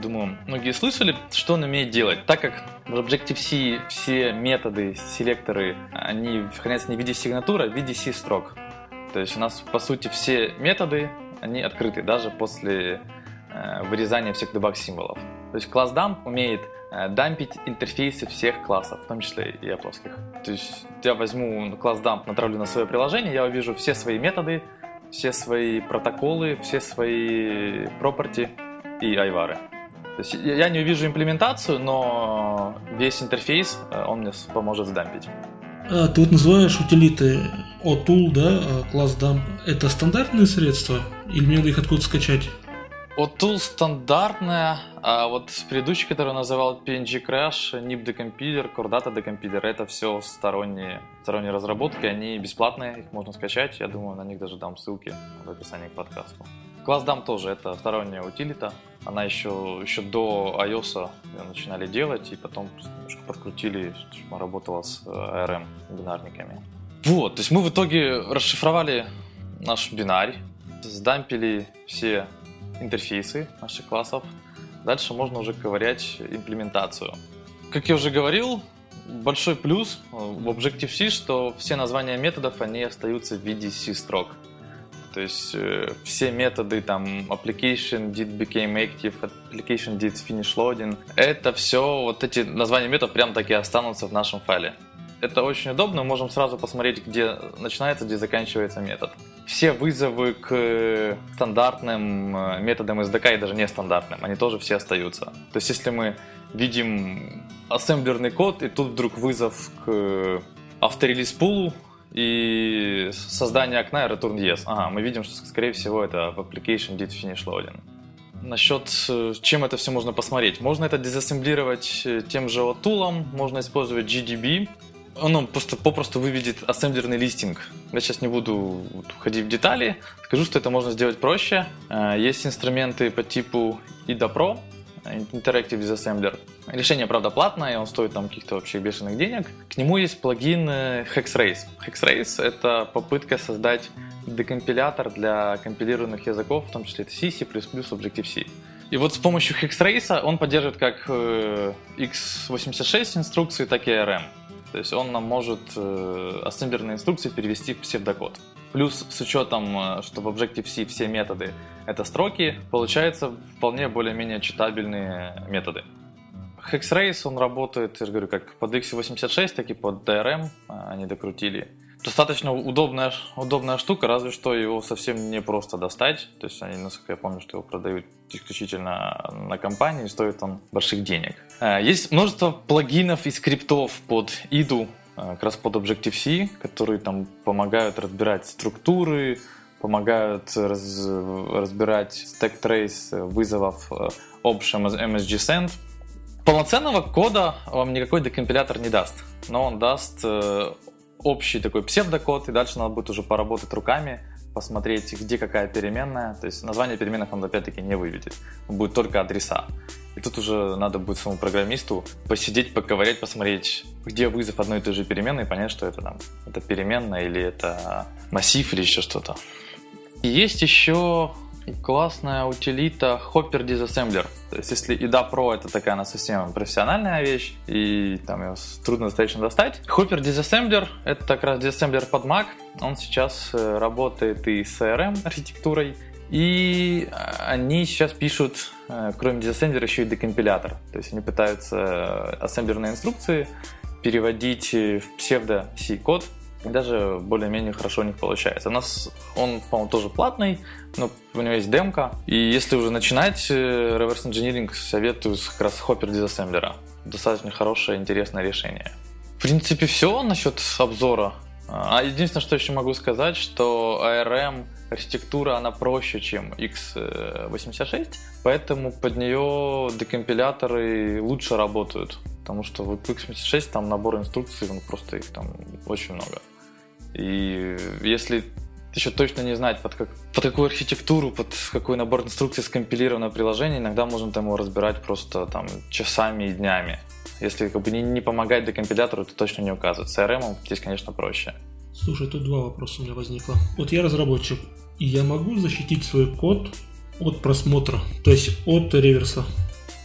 Думаю, многие слышали, что он умеет делать. Так как в Objective-C все методы, селекторы, они хранятся не в виде сигнатуры, а в виде C-строк. То есть у нас, по сути, все методы, они открыты, даже после э, вырезания всех дебаг-символов. То есть класс dump умеет э, дампить интерфейсы всех классов, в том числе и Apple. То есть я возьму класс dump, натравлю на свое приложение, я увижу все свои методы, все свои протоколы, все свои property и айвары. То есть я не увижу имплементацию, но весь интерфейс, э, он мне поможет сдампить. А, ты вот называешь утилиты OTool, да, а, класс dump. Это стандартные средства? Или мне надо их откуда скачать? OTool стандартная, а вот предыдущий, который называл PNG Crash, NIP Decompiler, Core Data Decompiler, это все сторонние, сторонние разработки, они бесплатные, их можно скачать, я думаю, на них даже дам ссылки в описании к подкасту. ClassDAM тоже это сторонняя утилита. Она еще, еще до iOS начинали делать, и потом немножко подкрутили, чтобы работала с ARM э, бинарниками. Вот, то есть мы в итоге расшифровали наш бинарь, сдампили все интерфейсы наших классов. Дальше можно уже ковырять имплементацию. Как я уже говорил, большой плюс в Objective-C, что все названия методов, они остаются в виде C-строк. То есть э, все методы там application did became active, application did finish loading, это все, вот эти названия методов прям таки останутся в нашем файле. Это очень удобно, мы можем сразу посмотреть, где начинается, где заканчивается метод. Все вызовы к стандартным э, методам SDK и даже нестандартным, они тоже все остаются. То есть если мы видим ассемблерный код, и тут вдруг вызов к авторелиз пулу, и создание окна и return yes. Ага, мы видим, что, скорее всего, это в application did finish loading. Насчет, э, чем это все можно посмотреть. Можно это дезассемблировать э, тем же тулом, можно использовать GDB. Оно просто попросту выведет ассемблерный листинг. Я сейчас не буду уходить в детали, скажу, что это можно сделать проще. Э, есть инструменты по типу IDA Pro, Interactive Disassembler. Решение, правда, платное, он стоит там каких-то вообще бешеных денег. К нему есть плагин э, Hexrace. Hexrace — это попытка создать декомпилятор для компилированных языков, в том числе это C, C++, Objective-C. И вот с помощью Hexrace он поддерживает как x86 э, инструкции, так и ARM. То есть он нам может э, ассемблерные инструкции перевести в псевдокод. Плюс с учетом, э, что в Objective-C все методы это строки, получается вполне более-менее читабельные методы. Hexrace, он работает, я же говорю, как под x86, так и под DRM они докрутили достаточно удобная, удобная штука, разве что его совсем не просто достать. То есть они, насколько я помню, что его продают исключительно на компании, и стоит он больших денег. Э, есть множество плагинов и скриптов под IDU, э, как раз под Objective-C, которые там помогают разбирать структуры, помогают раз, разбирать stack trace вызовов э, общим MSG Send. Полноценного кода вам никакой декомпилятор не даст, но он даст общий такой псевдокод, и дальше надо будет уже поработать руками, посмотреть, где какая переменная. То есть название переменных он опять-таки не выведет. Будет только адреса. И тут уже надо будет самому программисту посидеть, поковырять, посмотреть, где вызов одной и той же переменной, и понять, что это там, это переменная или это массив или еще что-то. И есть еще классная утилита Hopper Disassembler. То есть, если IDA Pro это такая она совсем профессиональная вещь, и там ее трудно достаточно достать. Hopper Disassembler это как раз диассемблер под Mac. Он сейчас э, работает и с ARM архитектурой, и они сейчас пишут, э, кроме диассемблера, еще и декомпилятор. То есть они пытаются ассемблерные инструкции переводить в псевдо-C код, и даже более-менее хорошо у них получается. У нас он, по-моему, тоже платный, но у него есть демка. И если уже начинать э, reverse engineering, советую как раз Hopper Disassembler. Достаточно хорошее, интересное решение. В принципе, все насчет обзора. А единственное, что еще могу сказать, что ARM архитектура, она проще, чем x86, поэтому под нее декомпиляторы лучше работают. Потому что в x86 там набор инструкций, ну просто их там очень много. И если еще точно не знать, под, как, под какую архитектуру, под какой набор инструкций скомпилировано приложение, иногда можно там его разбирать просто там часами и днями. Если как бы не, не помогать декомпилятору, то точно не указывать. С CRM здесь, конечно, проще. Слушай, тут два вопроса у меня возникло. Вот я разработчик, и я могу защитить свой код от просмотра, то есть от реверса.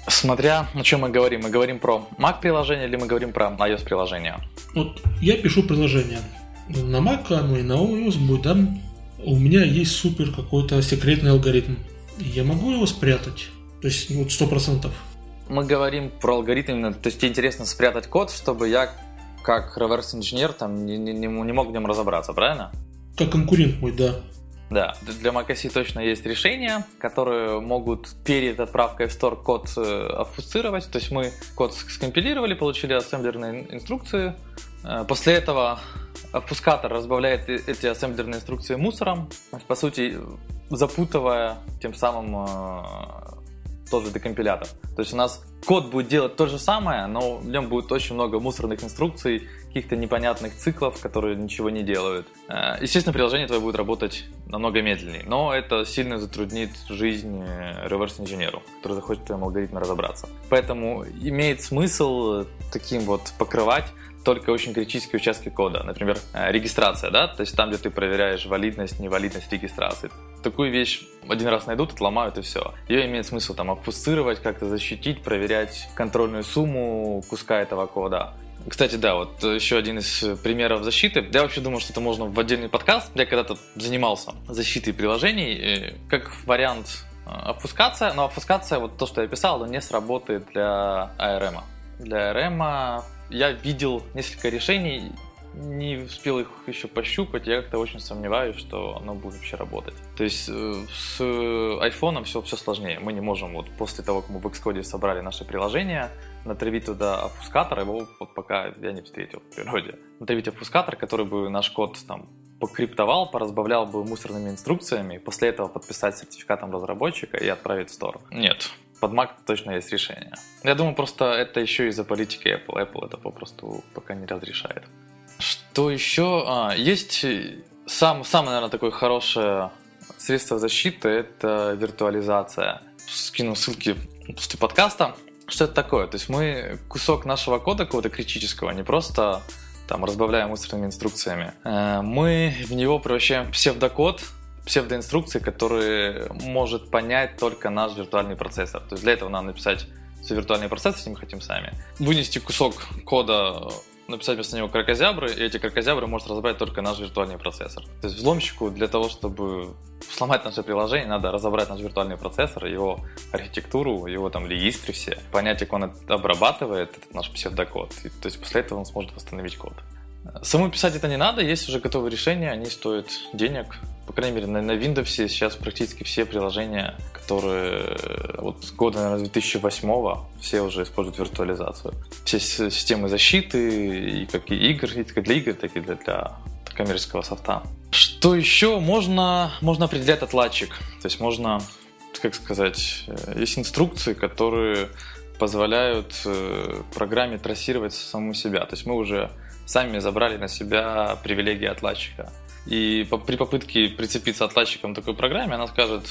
Смотря о чем мы говорим. Мы говорим про Mac приложение или мы говорим про iOS приложение? Вот я пишу приложение на Mac, ну и на iOS будет, да, у меня есть супер какой-то секретный алгоритм. Я могу его спрятать? То есть, ну, сто процентов. Мы говорим про алгоритм, то есть тебе интересно спрятать код, чтобы я как реверс-инженер там не, не, не мог в нем разобраться, правильно? Как конкурент мой, да. Да, для macOS точно есть решения, которые могут перед отправкой в Store код э, обфусцировать. То есть мы код скомпилировали, получили ассемблерные инструкции. Э, после этого обфускатор разбавляет эти ассемблерные инструкции мусором, по сути, запутывая тем самым э, тот же декомпилятор. То есть у нас код будет делать то же самое, но в нем будет очень много мусорных инструкций, каких-то непонятных циклов, которые ничего не делают. Э, естественно, приложение твое будет работать намного медленнее, но это сильно затруднит жизнь э, реверс-инженеру, который захочет в твоем алгоритме разобраться. Поэтому имеет смысл таким вот покрывать только очень критические участки кода. Например, э, регистрация, да, то есть там, где ты проверяешь валидность, невалидность регистрации. Такую вещь один раз найдут, отломают и все. Ее имеет смысл там обфусцировать, как-то защитить, проверять контрольную сумму куска этого кода. Кстати, да, вот еще один из примеров защиты. Я вообще думаю, что это можно в отдельный подкаст. Я когда-то занимался защитой приложений. Как вариант э, обфускация, но обфускация, вот то, что я писал, не сработает для ARM. Для ARM я видел несколько решений, не успел их еще пощупать, я как-то очень сомневаюсь, что оно будет вообще работать. То есть э, с iPhone все, все сложнее. Мы не можем вот после того, как мы в Xcode собрали наше приложение, натравить туда обфускатор, его вот пока я не встретил в природе. Натравить обфускатор, который бы наш код там покриптовал, поразбавлял бы мусорными инструкциями, после этого подписать сертификатом разработчика и отправить в стор. Нет, под Mac точно есть решение. Я думаю, просто это еще из-за политики Apple. Apple это попросту пока не разрешает. Что еще? А, есть сам, самое, наверное, такое хорошее средство защиты – это виртуализация. Скину ссылки после подкаста. Что это такое? То есть мы кусок нашего кода какого-то критического не просто там разбавляем мусорными инструкциями. Э, мы в него превращаем псевдокод, псевдоинструкции, которые может понять только наш виртуальный процессор. То есть для этого надо написать все виртуальные процессы, если мы хотим сами. Вынести кусок кода написать вместо него кракозябры, и эти кракозябры может разобрать только наш виртуальный процессор. То есть взломщику для того, чтобы сломать наше приложение, надо разобрать наш виртуальный процессор, его архитектуру, его там регистры все, понять, как он обрабатывает этот наш псевдокод. И, то есть после этого он сможет восстановить код. Самому писать это не надо, есть уже готовые решения, они стоят денег. По крайней мере, на, на Windows сейчас практически все приложения, которые вот с года, наверное, 2008 все уже используют виртуализацию. Все системы защиты, и как и игр, и как для игр, так и для, для коммерческого софта. Что еще? Можно, можно определять отладчик. То есть можно, как сказать, э, есть инструкции, которые позволяют э, программе трассировать саму себя. То есть мы уже сами забрали на себя привилегии отладчика. И по, при попытке прицепиться отладчиком к такой программе, она скажет,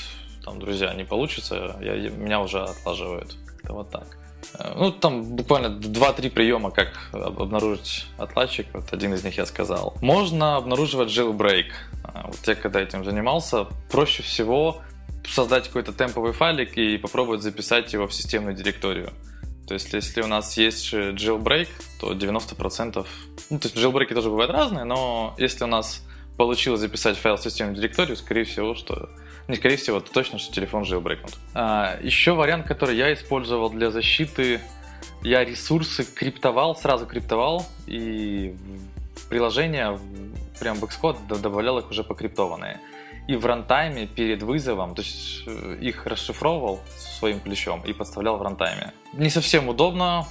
там, друзья, не получится, я, меня уже отлаживают. Как-то вот так. Э, ну, там буквально 2-3 приема, как обнаружить отладчик. Вот один из них я сказал. Можно обнаруживать jailbreak. Э, вот я когда этим занимался, проще всего создать какой-то темповый файлик и попробовать записать его в системную директорию. То есть, если у нас есть jailbreak, то 90%... Ну, то есть, jailbreak тоже бывают разные, но если у нас получилось записать файл в системную директорию, скорее всего, что... Не скорее всего, то точно, что телефон jailbreakнут. А, еще вариант, который я использовал для защиты, я ресурсы криптовал, сразу криптовал, и в приложение, прям в Xcode добавлял их уже покриптованные и в рантайме перед вызовом, то есть э, их расшифровывал своим ключом и подставлял в рантайме. Не совсем удобно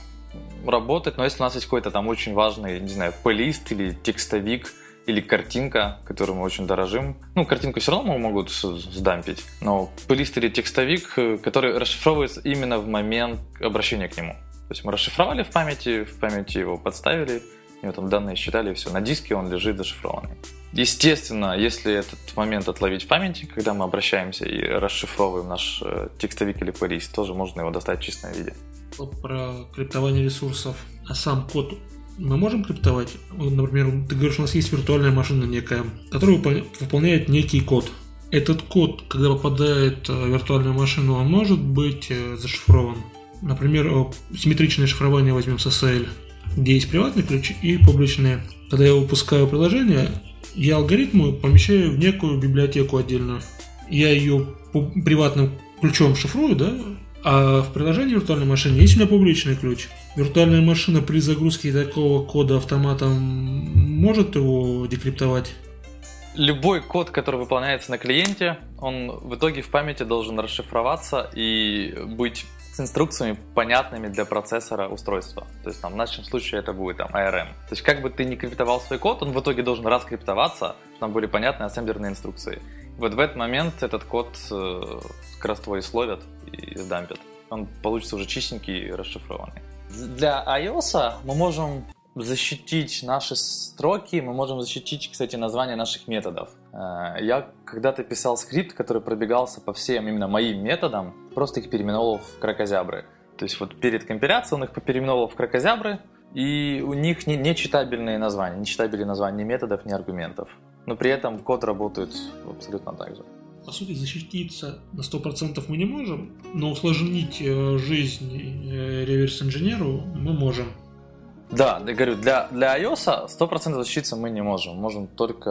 работать, но если у нас есть какой-то там очень важный, не знаю, плейлист или текстовик, или картинка, которую мы очень дорожим. Ну, картинку все равно могут сдампить, но плейлист или текстовик, э, который расшифровывается именно в момент обращения к нему. То есть мы расшифровали в памяти, в памяти его подставили, и там данные считали, и все. На диске он лежит зашифрованный. Естественно, если этот момент отловить в памяти, когда мы обращаемся и расшифровываем наш э, текстовик или плейлист, тоже можно его достать в чистом виде. Про криптование ресурсов, а сам код мы можем криптовать? Например, ты говоришь, у нас есть виртуальная машина некая, которая выполняет некий код. Этот код, когда попадает в виртуальную машину, он может быть э, зашифрован. Например, симметричное шифрование возьмем с SSL, где есть приватный ключ и публичные. Когда я выпускаю приложение, я алгоритмы помещаю в некую библиотеку отдельную. Я ее приватным ключом шифрую, да, а в приложении виртуальной машины есть у меня публичный ключ. Виртуальная машина при загрузке такого кода автоматом может его декриптовать? Любой код, который выполняется на клиенте, он в итоге в памяти должен расшифроваться и быть инструкциями, понятными для процессора устройства. То есть там, в нашем случае это будет там ARM. То есть как бы ты ни криптовал свой код, он в итоге должен раскриптоваться, там были понятные ассемблерные инструкции. Вот в этот момент этот код э, как раз твой словят и сдампят. Он получится уже чистенький и расшифрованный. Для iOS мы можем защитить наши строки, мы можем защитить, кстати, название наших методов. Э, я когда-то писал скрипт, который пробегался по всем именно моим методам, просто их переименовал в кракозябры. То есть вот перед компиляцией он их переименовал в кракозябры, и у них не, не читабельные названия, не читабельные названия ни методов, ни аргументов. Но при этом код работает абсолютно так же. По сути, защититься на 100% мы не можем, но усложнить э, жизнь э, реверс-инженеру мы можем. Да, я говорю, для, для iOS 100% защититься мы не можем. Можем только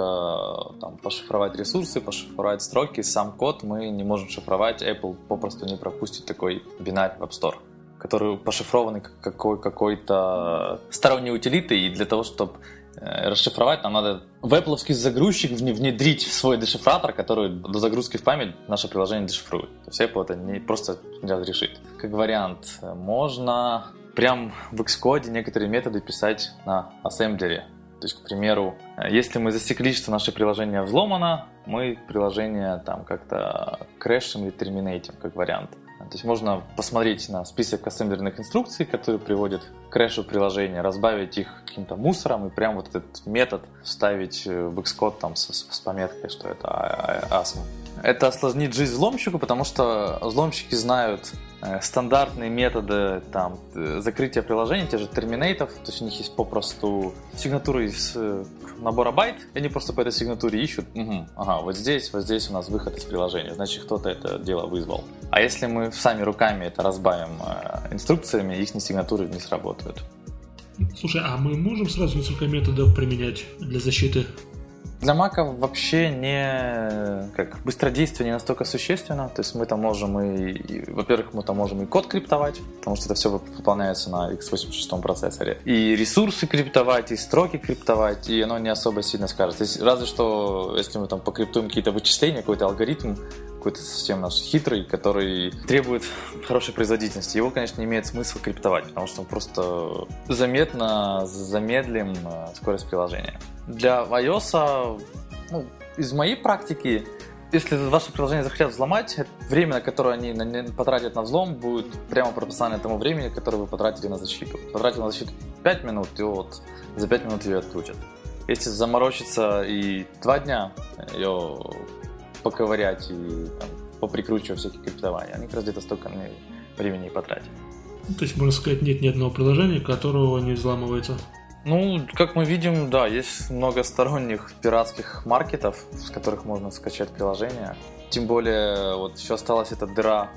там, пошифровать ресурсы, пошифровать строки, сам код мы не можем шифровать. Apple попросту не пропустит такой бинарь в App Store, который пошифрованный какой, какой-то сторонней утилитой, и для того, чтобы э, расшифровать, нам надо в Apple загрузчик внедрить свой дешифратор, который до загрузки в память наше приложение дешифрует. То есть Apple это не просто не разрешит. Как вариант, можно прям в Xcode некоторые методы писать на ассемблере. То есть, к примеру, если мы засекли, что наше приложение взломано, мы приложение там как-то крэшим или терминейтим, как вариант. То есть можно посмотреть на список ассемблерных инструкций, которые приводят к крэшу приложения, разбавить их каким-то мусором и прям вот этот метод вставить в Xcode там с, с пометкой, что это ASM. Это осложнит жизнь взломщику, потому что взломщики знают э, стандартные методы там, э, закрытия приложений, те же терминейтов, то есть у них есть попросту сигнатуры из э, набора байт, и они просто по этой сигнатуре ищут, угу, ага, вот здесь, вот здесь у нас выход из приложения, значит кто-то это дело вызвал. А если мы сами руками это разбавим инструкциями, их сигнатуры не сработают. Слушай, а мы можем сразу несколько методов применять для защиты для Мака вообще не как быстродействие не настолько существенно. То есть мы там можем и, и во-первых, мы там можем и код криптовать, потому что это все выполняется на x86 процессоре. И ресурсы криптовать, и строки криптовать, и оно не особо сильно скажет. То есть, разве что, если мы там покриптуем какие-то вычисления, какой-то алгоритм, какой-то совсем наш хитрый, который требует хорошей производительности. Его, конечно, не имеет смысла криптовать, потому что он просто заметно замедлим э, скорость приложения. Для iOS, ну, из моей практики, если ваше приложение захотят взломать, время, на которое они потратят на взлом, будет прямо пропорционально тому времени, которое вы потратили на защиту. Потратили на защиту 5 минут, и вот за 5 минут ее отключат. Если заморочиться и 2 дня ее поковырять и там, поприкручивать всякие криптования, они как раз где-то столько времени и потратят. То есть, можно сказать, нет ни одного приложения, которого не взламывается? Ну, как мы видим, да, есть много сторонних пиратских маркетов, с которых можно скачать приложение. Тем более, вот еще осталась эта дыра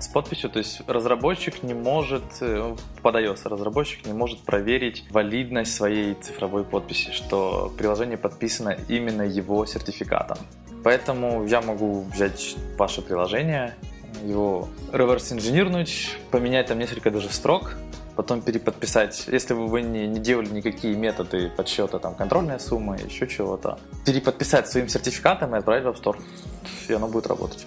с подписью, то есть разработчик не может, э, под iOS разработчик не может проверить валидность своей цифровой подписи, что приложение подписано именно его сертификатом. Поэтому я могу взять ваше приложение, его реверс-инженернуть, поменять там несколько даже строк, потом переподписать, если бы вы не, не делали никакие методы подсчета, там, контрольная сумма, еще чего-то, переподписать своим сертификатом и отправить в App Store, и оно будет работать.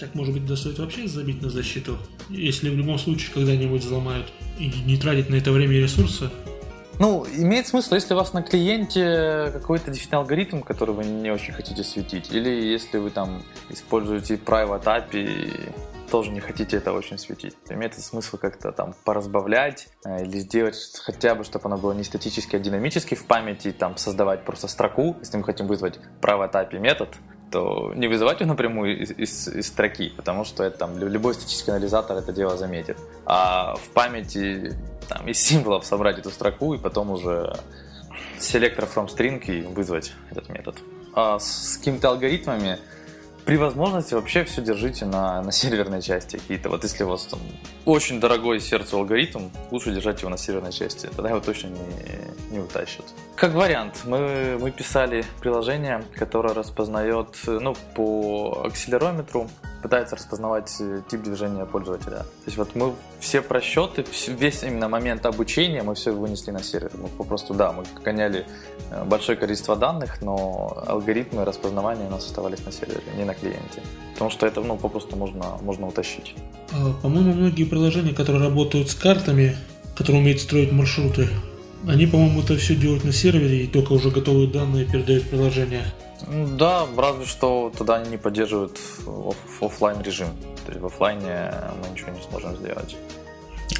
Так, может быть, стоит вообще забить на защиту? Если в любом случае когда-нибудь взломают и не тратить на это время и ресурсы, ну, имеет смысл, если у вас на клиенте какой-то действительно алгоритм, который вы не очень хотите светить, или если вы там используете private API, тоже не хотите это очень светить. Имеет смысл как-то там поразбавлять э, или сделать хотя бы, чтобы оно было не статически, а динамически в памяти, там создавать просто строку, если мы хотим вызвать private API метод, то не вызывать его напрямую из, из, из строки, потому что это, там, любой статический анализатор это дело заметит. А в памяти там, из символов собрать эту строку и потом уже селектор from string и вызвать этот метод. А с, какими-то алгоритмами при возможности вообще все держите на, на серверной части какие-то. Вот если у вас там очень дорогой сердцу алгоритм, лучше держать его на серверной части. Тогда его точно не, не утащат. Как вариант, мы, мы писали приложение, которое распознает ну, по акселерометру, пытается распознавать э, тип движения пользователя. То есть вот мы все просчеты, весь именно момент обучения мы все вынесли на сервер. Мы попросту, да, мы гоняли э, большое количество данных, но алгоритмы распознавания у нас оставались на сервере, не на клиенте. Потому что это, ну, попросту можно, можно утащить. А, по-моему, многие приложения, которые работают с картами, которые умеют строить маршруты, они, по-моему, это все делают на сервере и только уже готовые данные передают в приложение. Да, разве что туда они не поддерживают офлайн режим. То есть в офлайне мы ничего не сможем сделать.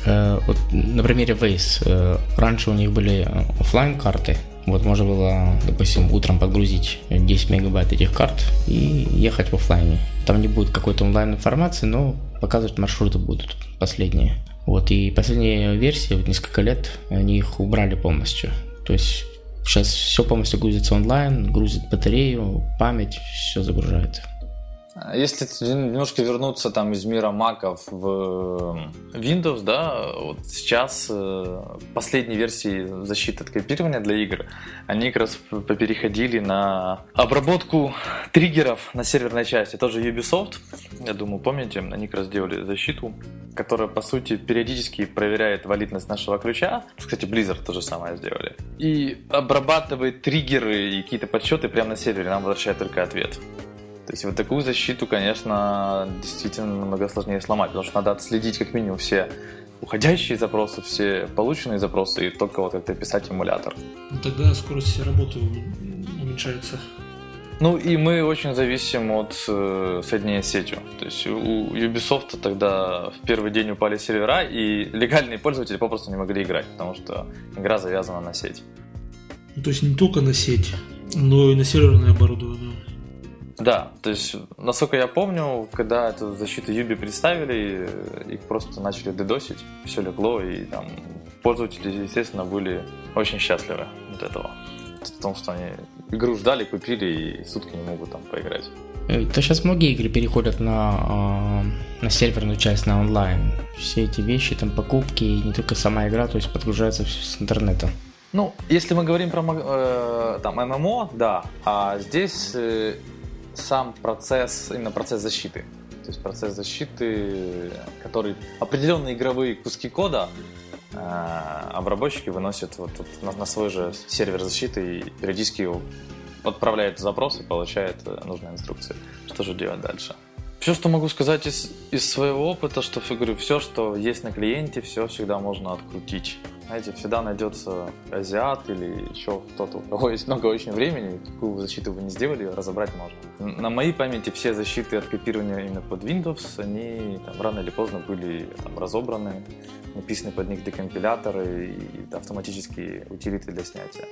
Э, вот на примере Waze. Э, раньше у них были офлайн карты. Вот можно было, допустим, утром подгрузить 10 мегабайт этих карт и ехать в офлайне. Там не будет какой-то онлайн информации, но показывать маршруты будут последние. Вот, и последние версии, вот несколько лет, они их убрали полностью. То есть Сейчас все полностью грузится онлайн, грузит батарею, память, все загружает. Если немножко вернуться там из мира маков в Windows, да, вот сейчас э, последние версии защиты от копирования для игр, они как раз переходили на обработку триггеров на серверной части. Тоже Ubisoft, я думаю, помните, они как раз делали защиту, которая, по сути, периодически проверяет валидность нашего ключа. Кстати, Blizzard то же самое сделали. И обрабатывает триггеры и какие-то подсчеты прямо на сервере, нам возвращает только ответ. То есть вот такую защиту, конечно, действительно намного сложнее сломать, потому что надо отследить как минимум все уходящие запросы, все полученные запросы, и только вот как-то писать эмулятор. Ну тогда скорость работы уменьшается. Ну и мы очень зависим от э, соединения с сетью. То есть у Ubisoft тогда в первый день упали сервера, и легальные пользователи попросту не могли играть, потому что игра завязана на сеть. Ну, то есть не только на сеть, но и на серверное оборудование. Да, то есть, насколько я помню, когда эту защиту Юби представили, их просто начали дедосить, все легло, и там пользователи, естественно, были очень счастливы от этого. В том, что они игру ждали, купили и сутки не могут там поиграть. Э, то сейчас многие игры переходят на, э, на серверную часть, на онлайн. Все эти вещи, там покупки, и не только сама игра, то есть подгружается все с интернета. Ну, если мы говорим про э, там ММО, да, а здесь э, сам процесс, именно процесс защиты. То есть процесс защиты, который определенные игровые куски кода а обработчики выносят вот, вот на, на свой же сервер защиты и периодически отправляют запрос и получают э, нужные инструкции, что же делать дальше. Все, что могу сказать из, из своего опыта, что говорю, все, что есть на клиенте, все всегда можно открутить. Знаете, всегда найдется азиат или еще кто-то, у кого есть много очень времени, какую защиту вы не сделали, разобрать можно. На моей памяти все защиты от копирования именно под Windows, они там, рано или поздно были там, разобраны, написаны под них декомпиляторы и автоматические утилиты для снятия.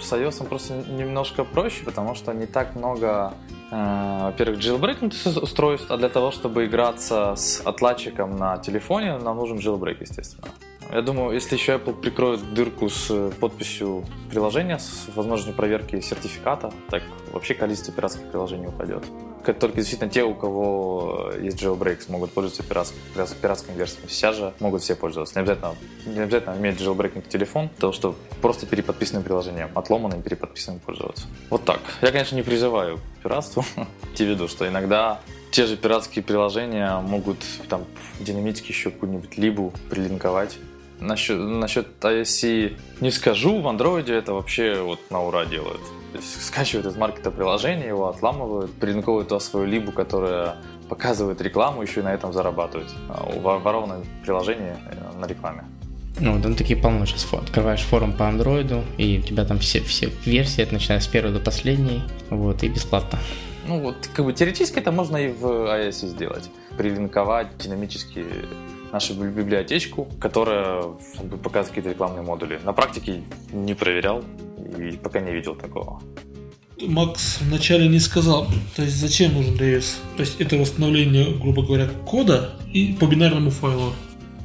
С iOS просто немножко проще, потому что не так много, э, во-первых, jailbreak устройств, а для того, чтобы играться с отладчиком на телефоне, нам нужен jailbreak, естественно. Я думаю, если еще Apple прикроет дырку с подписью приложения, с возможностью проверки сертификата, так вообще количество пиратских приложений упадет. Только действительно те, у кого есть jailbreak, смогут пользоваться пиратским, пиратскими версиями. Сейчас же могут все пользоваться. Не обязательно, не обязательно иметь jailbreak телефон, того, что просто переподписанным приложением, отломанным переподписанным пользоваться. Вот так. Я, конечно, не призываю к пиратству. Те виду, что иногда те же пиратские приложения могут там динамически еще какую-нибудь либу прилинковать Насчет, насчет ISC не скажу, в андроиде это вообще вот на ура делают. То есть скачивают из маркета приложение, его отламывают, прилинковывают туда свою либу, которая показывает рекламу, еще и на этом зарабатывают. А ворованное приложение э, на рекламе. Ну, там такие полно сейчас открываешь форум по андроиду, и у тебя там все, все версии, начиная с первой до последней, вот, и бесплатно. Ну, вот, как бы теоретически это можно и в iOS сделать. Прилинковать динамически нашу библиотечку, которая показывает какие-то рекламные модули. На практике не проверял и пока не видел такого. Макс вначале не сказал, то есть зачем нужен DS? То есть это восстановление, грубо говоря, кода и по бинарному файлу.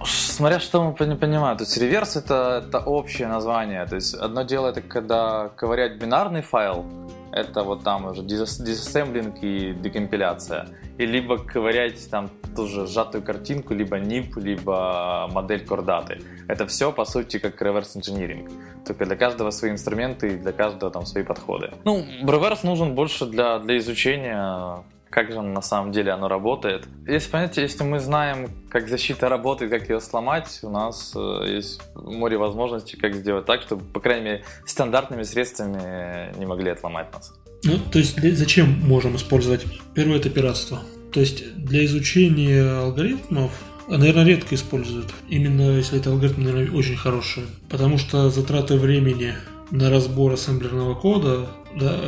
Смотря что мы понимаем, то есть реверс это, это общее название. То есть одно дело это когда ковырять бинарный файл, это вот там уже диsassembling и декомпиляция. И либо ковырять там тоже сжатую картинку, либо NIP, либо модель кордаты. Это все, по сути, как реверс инжиниринг. Только для каждого свои инструменты и для каждого там свои подходы. Ну, реверс нужен больше для, для изучения как же на самом деле оно работает. Если, понимаете, если мы знаем, как защита работает, как ее сломать, у нас э, есть море возможностей, как сделать так, чтобы, по крайней мере, стандартными средствами не могли отломать нас. Ну, то есть для, зачем можем использовать? Первое это пиратство. То есть для изучения алгоритмов наверное, редко используют. Именно если это алгоритм, наверное, очень хороший. Потому что затраты времени на разбор ассемблерного кода да,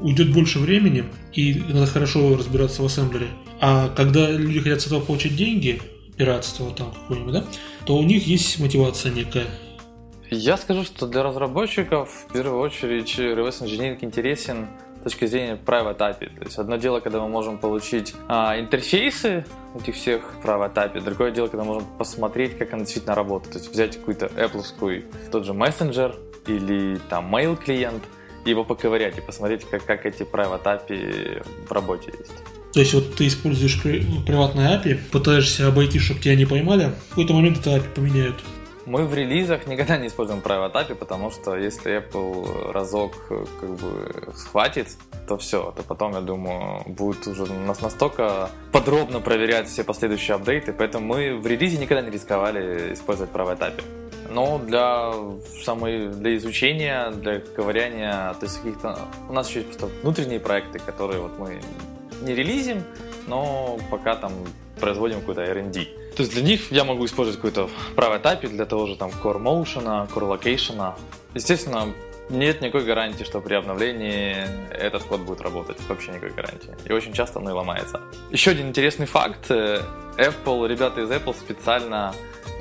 уйдет больше времени, и надо хорошо разбираться в ассемблере. А когда люди хотят с этого получить деньги, пиратство там какое-нибудь, да, то у них есть мотивация некая. Я скажу, что для разработчиков в первую очередь reverse engineering интересен с точки зрения private API. То есть одно дело, когда мы можем получить а, интерфейсы этих всех private API, другое дело, когда мы можем посмотреть, как она действительно работает. То есть взять какую-то Apple, тот же мессенджер или там mail клиент, его поковырять и посмотреть, как, как эти private API в работе есть. То есть вот ты используешь приватные API, пытаешься обойти, чтобы тебя не поймали, в какой-то момент это API поменяют. Мы в релизах никогда не используем private API, потому что если Apple разок как бы схватит, то все, то потом, я думаю, будет уже нас настолько подробно проверять все последующие апдейты, поэтому мы в релизе никогда не рисковали использовать private API. Но для самой для изучения, для ковыряния, то есть каких-то у нас еще есть просто внутренние проекты, которые вот мы не релизим, но пока там производим какой-то R&D. То есть для них я могу использовать какой-то private API для того же там Core Motion, Core Location. Естественно, нет никакой гарантии, что при обновлении этот код будет работать. Вообще никакой гарантии. И очень часто он и ломается. Еще один интересный факт. Apple, ребята из Apple специально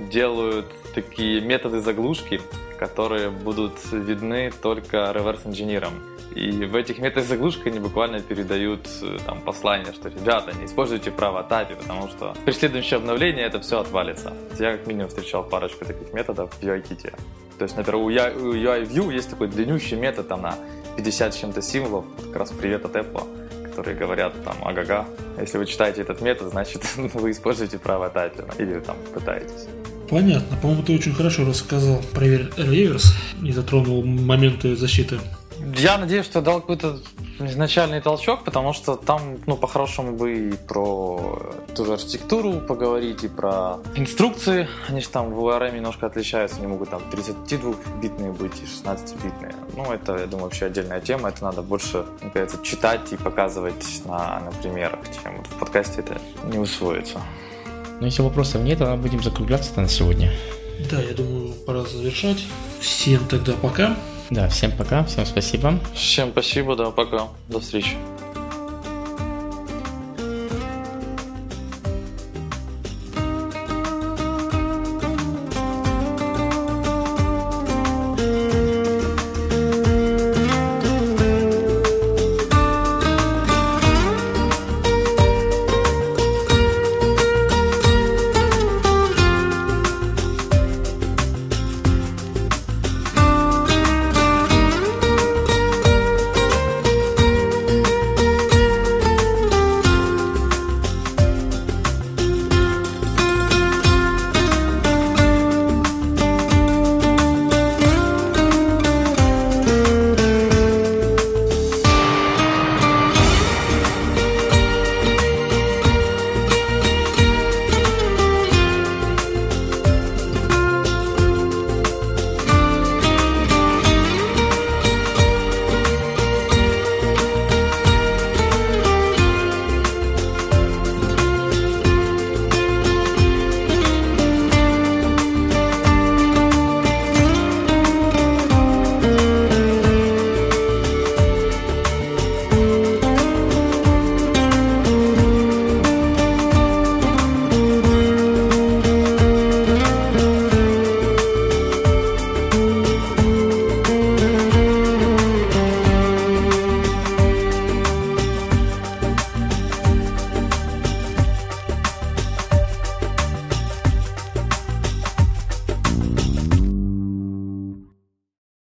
делают такие методы заглушки, которые будут видны только реверс-инженерам. И в этих методах заглушки они буквально передают э, там, послание, что ребята, не используйте право API, потому что при следующем обновлении это все отвалится. Я как минимум встречал парочку таких методов в UIKit. То есть, например, у UI View есть такой длиннющий метод там, на 50 с чем-то символов, как раз привет от Apple, которые говорят там ага-га. Если вы читаете этот метод, значит вы используете право API или там пытаетесь. Понятно. По-моему, ты очень хорошо рассказал про реверс и затронул моменты защиты я надеюсь, что дал какой-то изначальный толчок, потому что там, ну, по-хорошему бы и про ту же архитектуру поговорить, и про инструкции. Они же там в URM немножко отличаются, они могут там 32-битные быть и 16-битные. Ну, это, я думаю, вообще отдельная тема. Это надо больше, мне кажется, читать и показывать на, на примерах, чем вот в подкасте это не усвоится. Ну, если вопросов нет, то будем закругляться на сегодня. Да, я думаю, пора завершать. Всем тогда пока. Да, всем пока, всем спасибо. Всем спасибо, да, пока. До встречи.